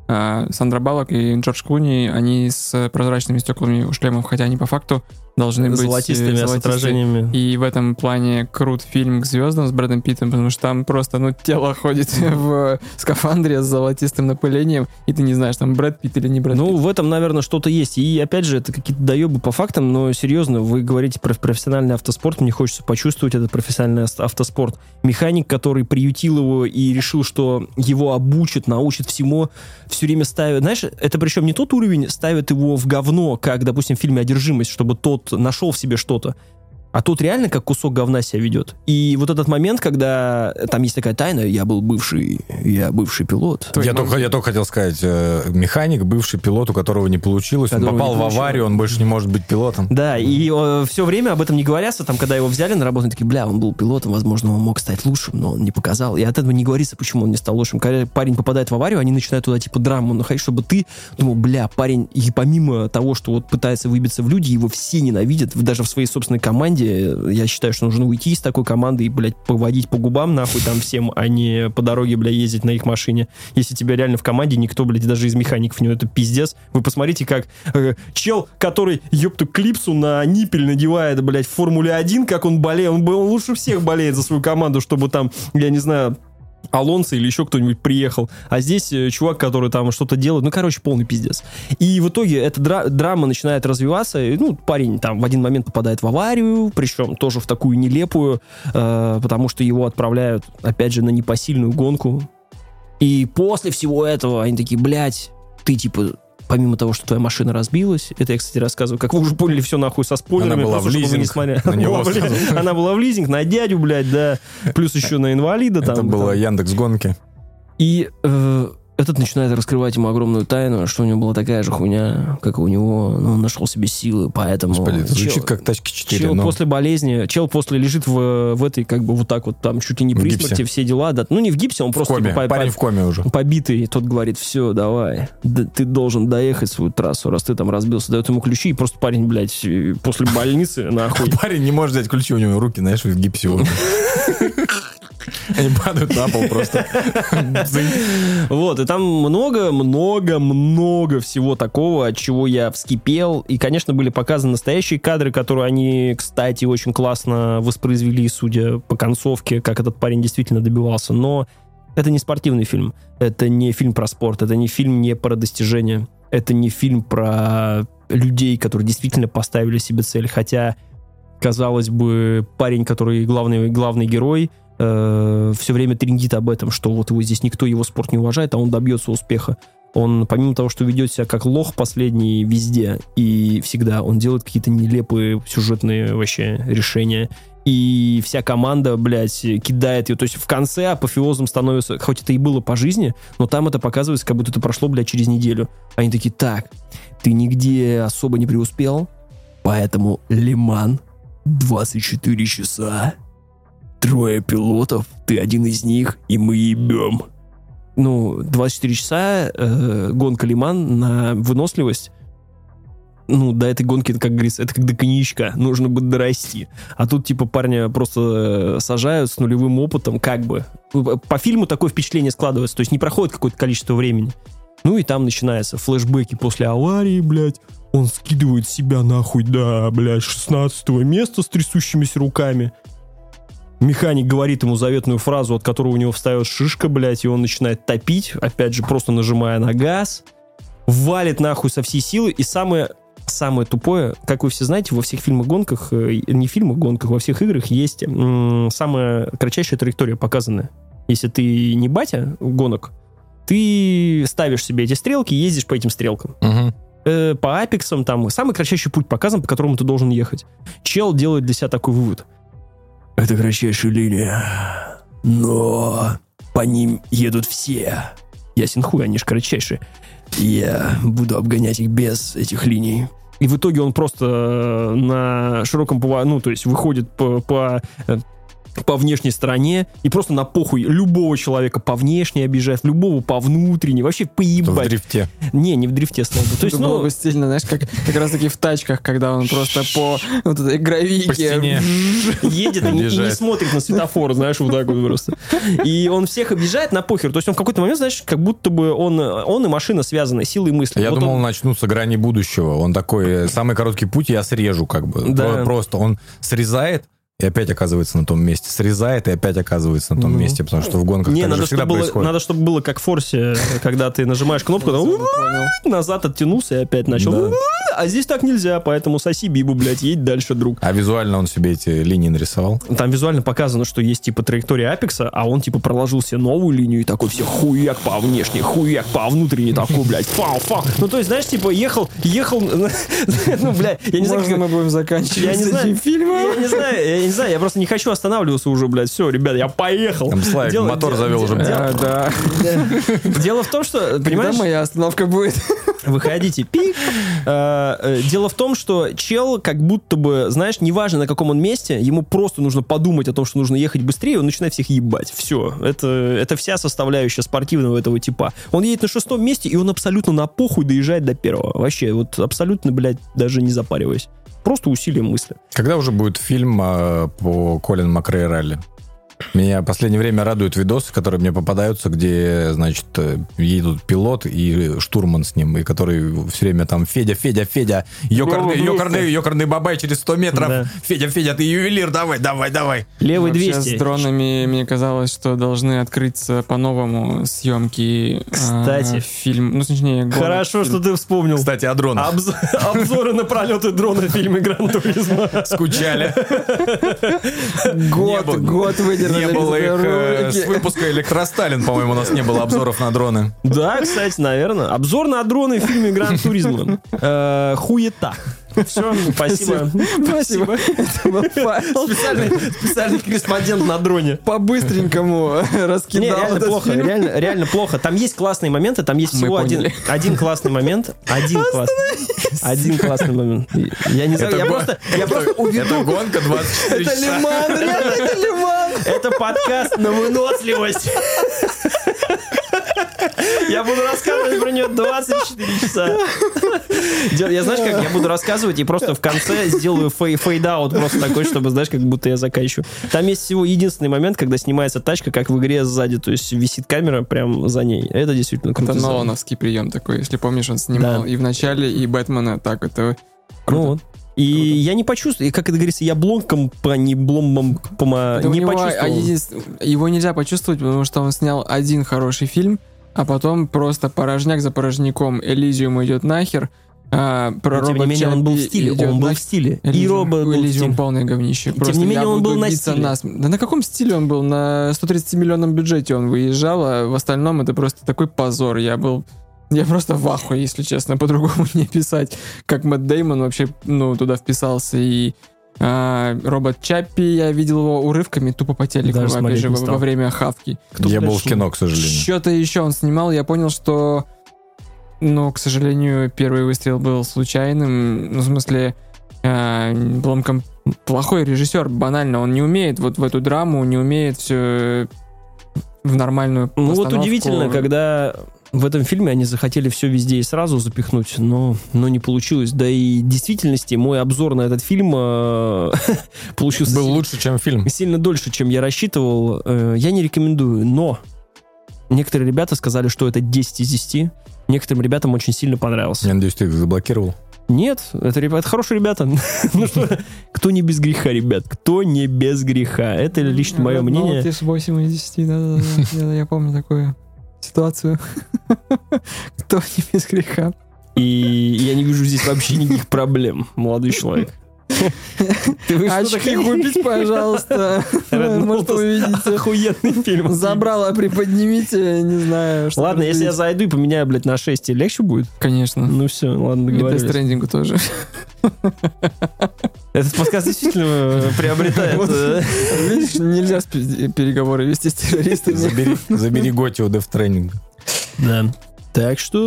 а, Сандра Баллок и Джордж Клуни, они с прозрачными стеклами у шлемов, хотя они по факту должны быть э, Золотистыми, с золотистые. отражениями. И в этом плане крут фильм к звездам с Брэдом Питтом, потому что там просто, ну, тело ходит в скафандре с золотистым напылением, и ты не знаешь, там Брэд Питт или не Брэд Ну, Питт. в этом, наверное, что-то есть. И, опять же, это какие-то доебы по фактам, но серьезно, вы говорите про профессиональный автоспорт, мне хочется почувствовать этот профессиональный автоспорт. Механик, который приютил его и решил, что его обучат, научат всему, все время ставит... Знаешь, это причем не тот уровень, ставит его в говно, как, допустим, в фильме «Одержимость», чтобы тот нашел в себе что-то. А тут реально как кусок говна себя ведет. И вот этот момент, когда там есть такая тайна, я был бывший, я бывший пилот. Твои Я мам- только, я только хотел сказать, э, механик, бывший пилот, у которого не получилось, он Которого попал не в аварию, он больше не может быть пилотом. Да, и все время об этом не говорятся, там, когда его взяли на работу, они такие, бля, он был пилотом, возможно, он мог стать лучшим, но он не показал. И от этого не говорится, почему он не стал лучшим. Когда парень попадает в аварию, они начинают туда, типа, драму находить, чтобы ты думал, бля, парень, и помимо того, что вот пытается выбиться в люди, его все ненавидят, даже в своей собственной команде. Я считаю, что нужно уйти из такой команды и, блядь, поводить по губам нахуй там всем, а не по дороге, бля, ездить на их машине. Если тебя реально в команде никто, блядь, даже из механиков не... Это пиздец. Вы посмотрите, как э, чел, который, ёпту, клипсу на ниппель надевает, блядь, в Формуле 1, как он болеет. Он, он лучше всех болеет за свою команду, чтобы там, я не знаю, Алонсо или еще кто-нибудь приехал. А здесь э, чувак, который там что-то делает, ну, короче, полный пиздец. И в итоге эта дра- драма начинает развиваться, и, ну, парень там в один момент попадает в аварию, причем тоже в такую нелепую, э, потому что его отправляют, опять же, на непосильную гонку. И после всего этого они такие, блядь, ты, типа, помимо того, что твоя машина разбилась, это я, кстати, рассказываю, как вы уже поняли, все нахуй со спойлерами. Она была просто в вы не лизинг смотрели. на Она него. Она была в лизинг на дядю, блядь, да, плюс еще на инвалида. Это там, было там. Яндекс гонки. И э, этот начинает раскрывать ему огромную тайну, что у него была такая же хуйня, как и у него, но он нашел себе силы, поэтому... Господи, это звучит чел- как тачки 4. Чел но после болезни, чел после лежит в, в этой, как бы вот так вот, там чуть ли не В при смерти, все дела, да. Ну, не в гипсе, он в просто коме. типа, Парень по- в коме уже. побитый, тот говорит, все, давай, д- ты должен доехать свою трассу, раз ты там разбился, дает ему ключи, и просто парень, блядь, после больницы, нахуй, Парень не может взять ключи, у него руки, знаешь, в гипсе. Они падают на пол просто. Вот, и там много, много, много всего такого, от чего я вскипел. И, конечно, были показаны настоящие кадры, которые они, кстати, очень классно воспроизвели, судя по концовке, как этот парень действительно добивался. Но это не спортивный фильм. Это не фильм про спорт. Это не фильм не про достижения. Это не фильм про людей, которые действительно поставили себе цель. Хотя, казалось бы, парень, который главный, главный герой, э, все время трендит об этом, что вот его здесь никто его спорт не уважает, а он добьется успеха. Он, помимо того, что ведет себя как лох последний везде и всегда, он делает какие-то нелепые сюжетные вообще решения. И вся команда, блядь, кидает ее. То есть в конце апофеозом становится, хоть это и было по жизни, но там это показывается, как будто это прошло, блядь, через неделю. Они такие, так, ты нигде особо не преуспел, поэтому Лиман 24 часа, трое пилотов, ты один из них, и мы ебем. Ну, 24 часа э, гонка Лиман на выносливость ну, до этой гонки, как говорится, это как до коньячка, нужно бы дорасти. А тут, типа, парня просто э, сажают с нулевым опытом, как бы. По фильму такое впечатление складывается, то есть не проходит какое-то количество времени. Ну и там начинаются флешбеки после аварии, блядь. Он скидывает себя нахуй до, блядь, 16 места с трясущимися руками. Механик говорит ему заветную фразу, от которой у него встает шишка, блядь, и он начинает топить, опять же, просто нажимая на газ. Валит нахуй со всей силы. И самое самое тупое, как вы все знаете, во всех фильмах-гонках, э, не фильмах, гонках, во всех играх есть м, самая кратчайшая траектория показанная. Если ты не батя гонок, ты ставишь себе эти стрелки и ездишь по этим стрелкам. Мгм. Э, по апексам там самый кратчайший путь показан, по которому ты должен ехать. Чел делает для себя такой вывод. Это кратчайшая линия, но по ним едут все. Ясен хуй, они же кратчайшие. Я буду обгонять их без этих линий. И в итоге он просто э, на широком ну, то есть выходит по, по, э, по внешней стороне и просто на похуй любого человека по внешней обижает, любого по внутренней, вообще В поебать. дрифте. Не, не в дрифте слава богу. То есть, ну, бы стильно, знаешь, как, как раз таки в тачках, когда он просто по вот этой стене. едет и не, и смотрит на светофор, знаешь, вот так вот просто. И он всех объезжает на похер. То есть он в какой-то момент, знаешь, как будто бы он, он и машина связаны силой мысли. Я Вот думал, он- начнутся грани будущего. Он такой, э, самый короткий путь я срежу, как бы. Да. Про- Просто он срезает и опять оказывается на том месте. Срезает и опять оказывается на том Ну. месте, потому что в гонках Не, так же надо всегда чтобы, было, происходит. надо, чтобы было как в Форсе, когда ты нажимаешь кнопку, назад оттянулся и опять начал. А здесь так нельзя, поэтому соси бибу, блядь, едь дальше, друг. А визуально он себе эти линии нарисовал. Там визуально показано, что есть типа траектория Апекса, а он типа проложил себе новую линию и такой все хуяк по внешней, хуяк по внутренней, такой, блядь, фау, фау. Ну, то есть, знаешь, типа ехал, ехал, ну, блядь, я не знаю, Можно как- мы будем заканчивать я не с знаю, этим фильмом? я не знаю, я не знаю, я просто не хочу останавливаться уже, блядь, все, ребят, я поехал. Там Славик Дело- мотор завел уже. де- А, да. Дело в том, что, Когда понимаешь, моя остановка будет? выходите, пик. Э, Дело в том, что чел как будто бы, знаешь, неважно на каком он месте, ему просто нужно подумать о том, что нужно ехать быстрее, он начинает всех ебать. Все. Это, это вся составляющая спортивного этого типа. Он едет на шестом месте, и он абсолютно на похуй доезжает до первого. Вообще, вот абсолютно, блядь, даже не запариваясь. Просто усилием мысли. Когда уже будет фильм э, по Колин Макрей ралли? Меня в последнее время радуют видосы, которые мне попадаются, где, значит, э, едут пилот и штурман с ним, и который все время там Федя, Федя, Федя, ёкарный, ёкарный, ёкарный бабай через 100 метров. Да. Федя, Федя, ты ювелир, давай, давай, давай. Левый Вообще 200. с дронами, мне казалось, что должны открыться по-новому съемки Кстати. а, фильм, ну, точнее, гонок Хорошо, фильм. что ты вспомнил. Кстати, о дронах. Обз- Обзоры на пролеты дрона в фильме Гран Туризма. Скучали. Год, год выдержали. Не было их э, с выпуска «Электросталин», по-моему, у нас не было обзоров на дроны. Да, кстати, наверное. Обзор на дроны в фильме Гран Туризма. Э, Хуета. Все, спасибо. Спасибо. Это. Специальный, корреспондент на дроне. По-быстренькому раскидал реально плохо, реально, реально плохо. Там есть классные моменты, там есть всего один, классный момент. Один классный. Один классный момент. Я не знаю, Это я просто, я просто Это уведу. гонка 24 Это часа. лиман, реально, это лиман. Это подкаст на выносливость. Я буду рассказывать про нее 24 часа. Я знаешь, как я буду рассказывать и просто в конце сделаю фей- фейдаут просто такой, чтобы, знаешь, как будто я заканчиваю. Там есть всего единственный момент, когда снимается тачка, как в игре сзади, то есть висит камера прям за ней. Это действительно круто. Это. Нолановский прием такой, если помнишь, он снимал Да. и в начале, и Бэтмена так, это Ну вот. И я не почувствую, и как это говорится, я бломком по не бломбом по не него, а, почувствовал. единствен- его нельзя почувствовать, потому что он снял один хороший фильм, а потом просто порожняк за порожняком. Элизиум идет нахер, а, про Но, тем не менее, он был в стиле. Он был в стиле. И Elysium- робот был в Elysium стиле. полное говнище. Тем Просто не менее, он был на стиле. насмерть. Да на каком стиле он был? На 130-миллионном бюджете он выезжал, а в остальном это просто такой позор. Я был... Я просто в ахуе, если честно, по-другому не писать. Как Мэтт Деймон вообще, ну, туда вписался. И а, робот Чаппи, я видел его урывками тупо по телеку, Даже опять же, во, во время хавки. Кто Я был в кино, к сожалению. Что-то еще он снимал, я понял, что, ну, к сожалению, первый выстрел был случайным. Ну, в смысле, э, Бломком плохой режиссер, банально. Он не умеет вот в эту драму, не умеет все в нормальную Ну вот удивительно, когда в этом фильме они захотели все везде и сразу запихнуть, но, но не получилось. Да и в действительности мой обзор на этот фильм э, получился Был сильно- лучше, чем фильм. сильно дольше, чем я рассчитывал. Э, Я не рекомендую, но некоторые ребята сказали, что это 10 из 10. Некоторым ребятам очень сильно понравился. Я надеюсь, ты их заблокировал. Нет, это, ребята, это хорошие ребята. Ну что, кто не без греха, ребят? Кто не без греха? Это лично мое Red мнение. Notice 8 из 10, да-да-да. Я- Я помню такую ситуацию. Кто не без греха. И я не вижу здесь вообще никаких проблем, молодой человек. Ты вы что Очки такая- купить, пожалуйста. Может, Notice. увидите. Охуенный фильм. Забрало, приподнимите, не знаю. что Ладно, если я зайду и поменяю, блядь, на 6, тебе легче будет? Конечно. Ну все, ладно, И договорились. Stranding тоже. Этот подкаст действительно э, приобретает... э, Видишь, нельзя переговоры вести с террористами. Забери, забери Готио Death Stranding. Да. Так что...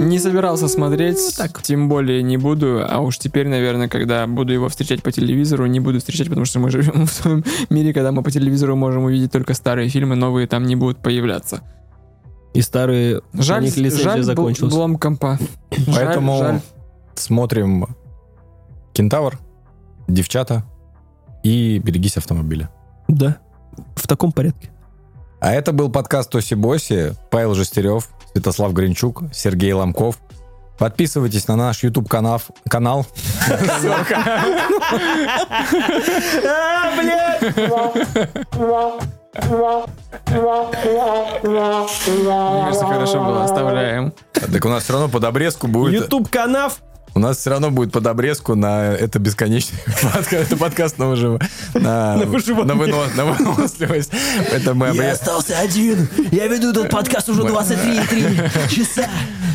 Не собирался смотреть, Ну, так. тем более не буду, а уж теперь, наверное, когда буду его встречать по телевизору, не буду встречать, потому что мы живем в том мире, когда мы по телевизору можем увидеть только старые фильмы, новые там не будут появляться. И старые... Жаль, жаль закончилась. блом компа. Жаль, Поэтому жаль. смотрим Кентавр, Девчата и Берегись автомобиля. Да. В таком порядке. А это был подкаст Тоси Боси, Павел Жестерев, Святослав Гринчук, Сергей Ломков. Подписывайтесь на наш YouTube канал. канал. Мне кажется, хорошо было, оставляем. Так у нас все равно под обрезку будет. YouTube канал. У нас все равно будет под обрезку на это бесконечный подкаст. Это подкаст на выжив- на, На на выно- на выносливость. Это мы обре- остался один. Я веду этот подкаст уже 23,3 часа.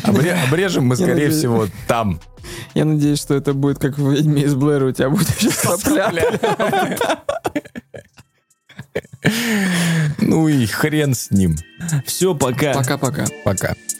обре- обрежем мы, скорее надеюсь. всего, там. Я надеюсь, что это будет как в «Ведьме из Блэра», у тебя будет еще сопля. Ну и хрен с ним. Все, пока. Пока-пока. Пока. Thank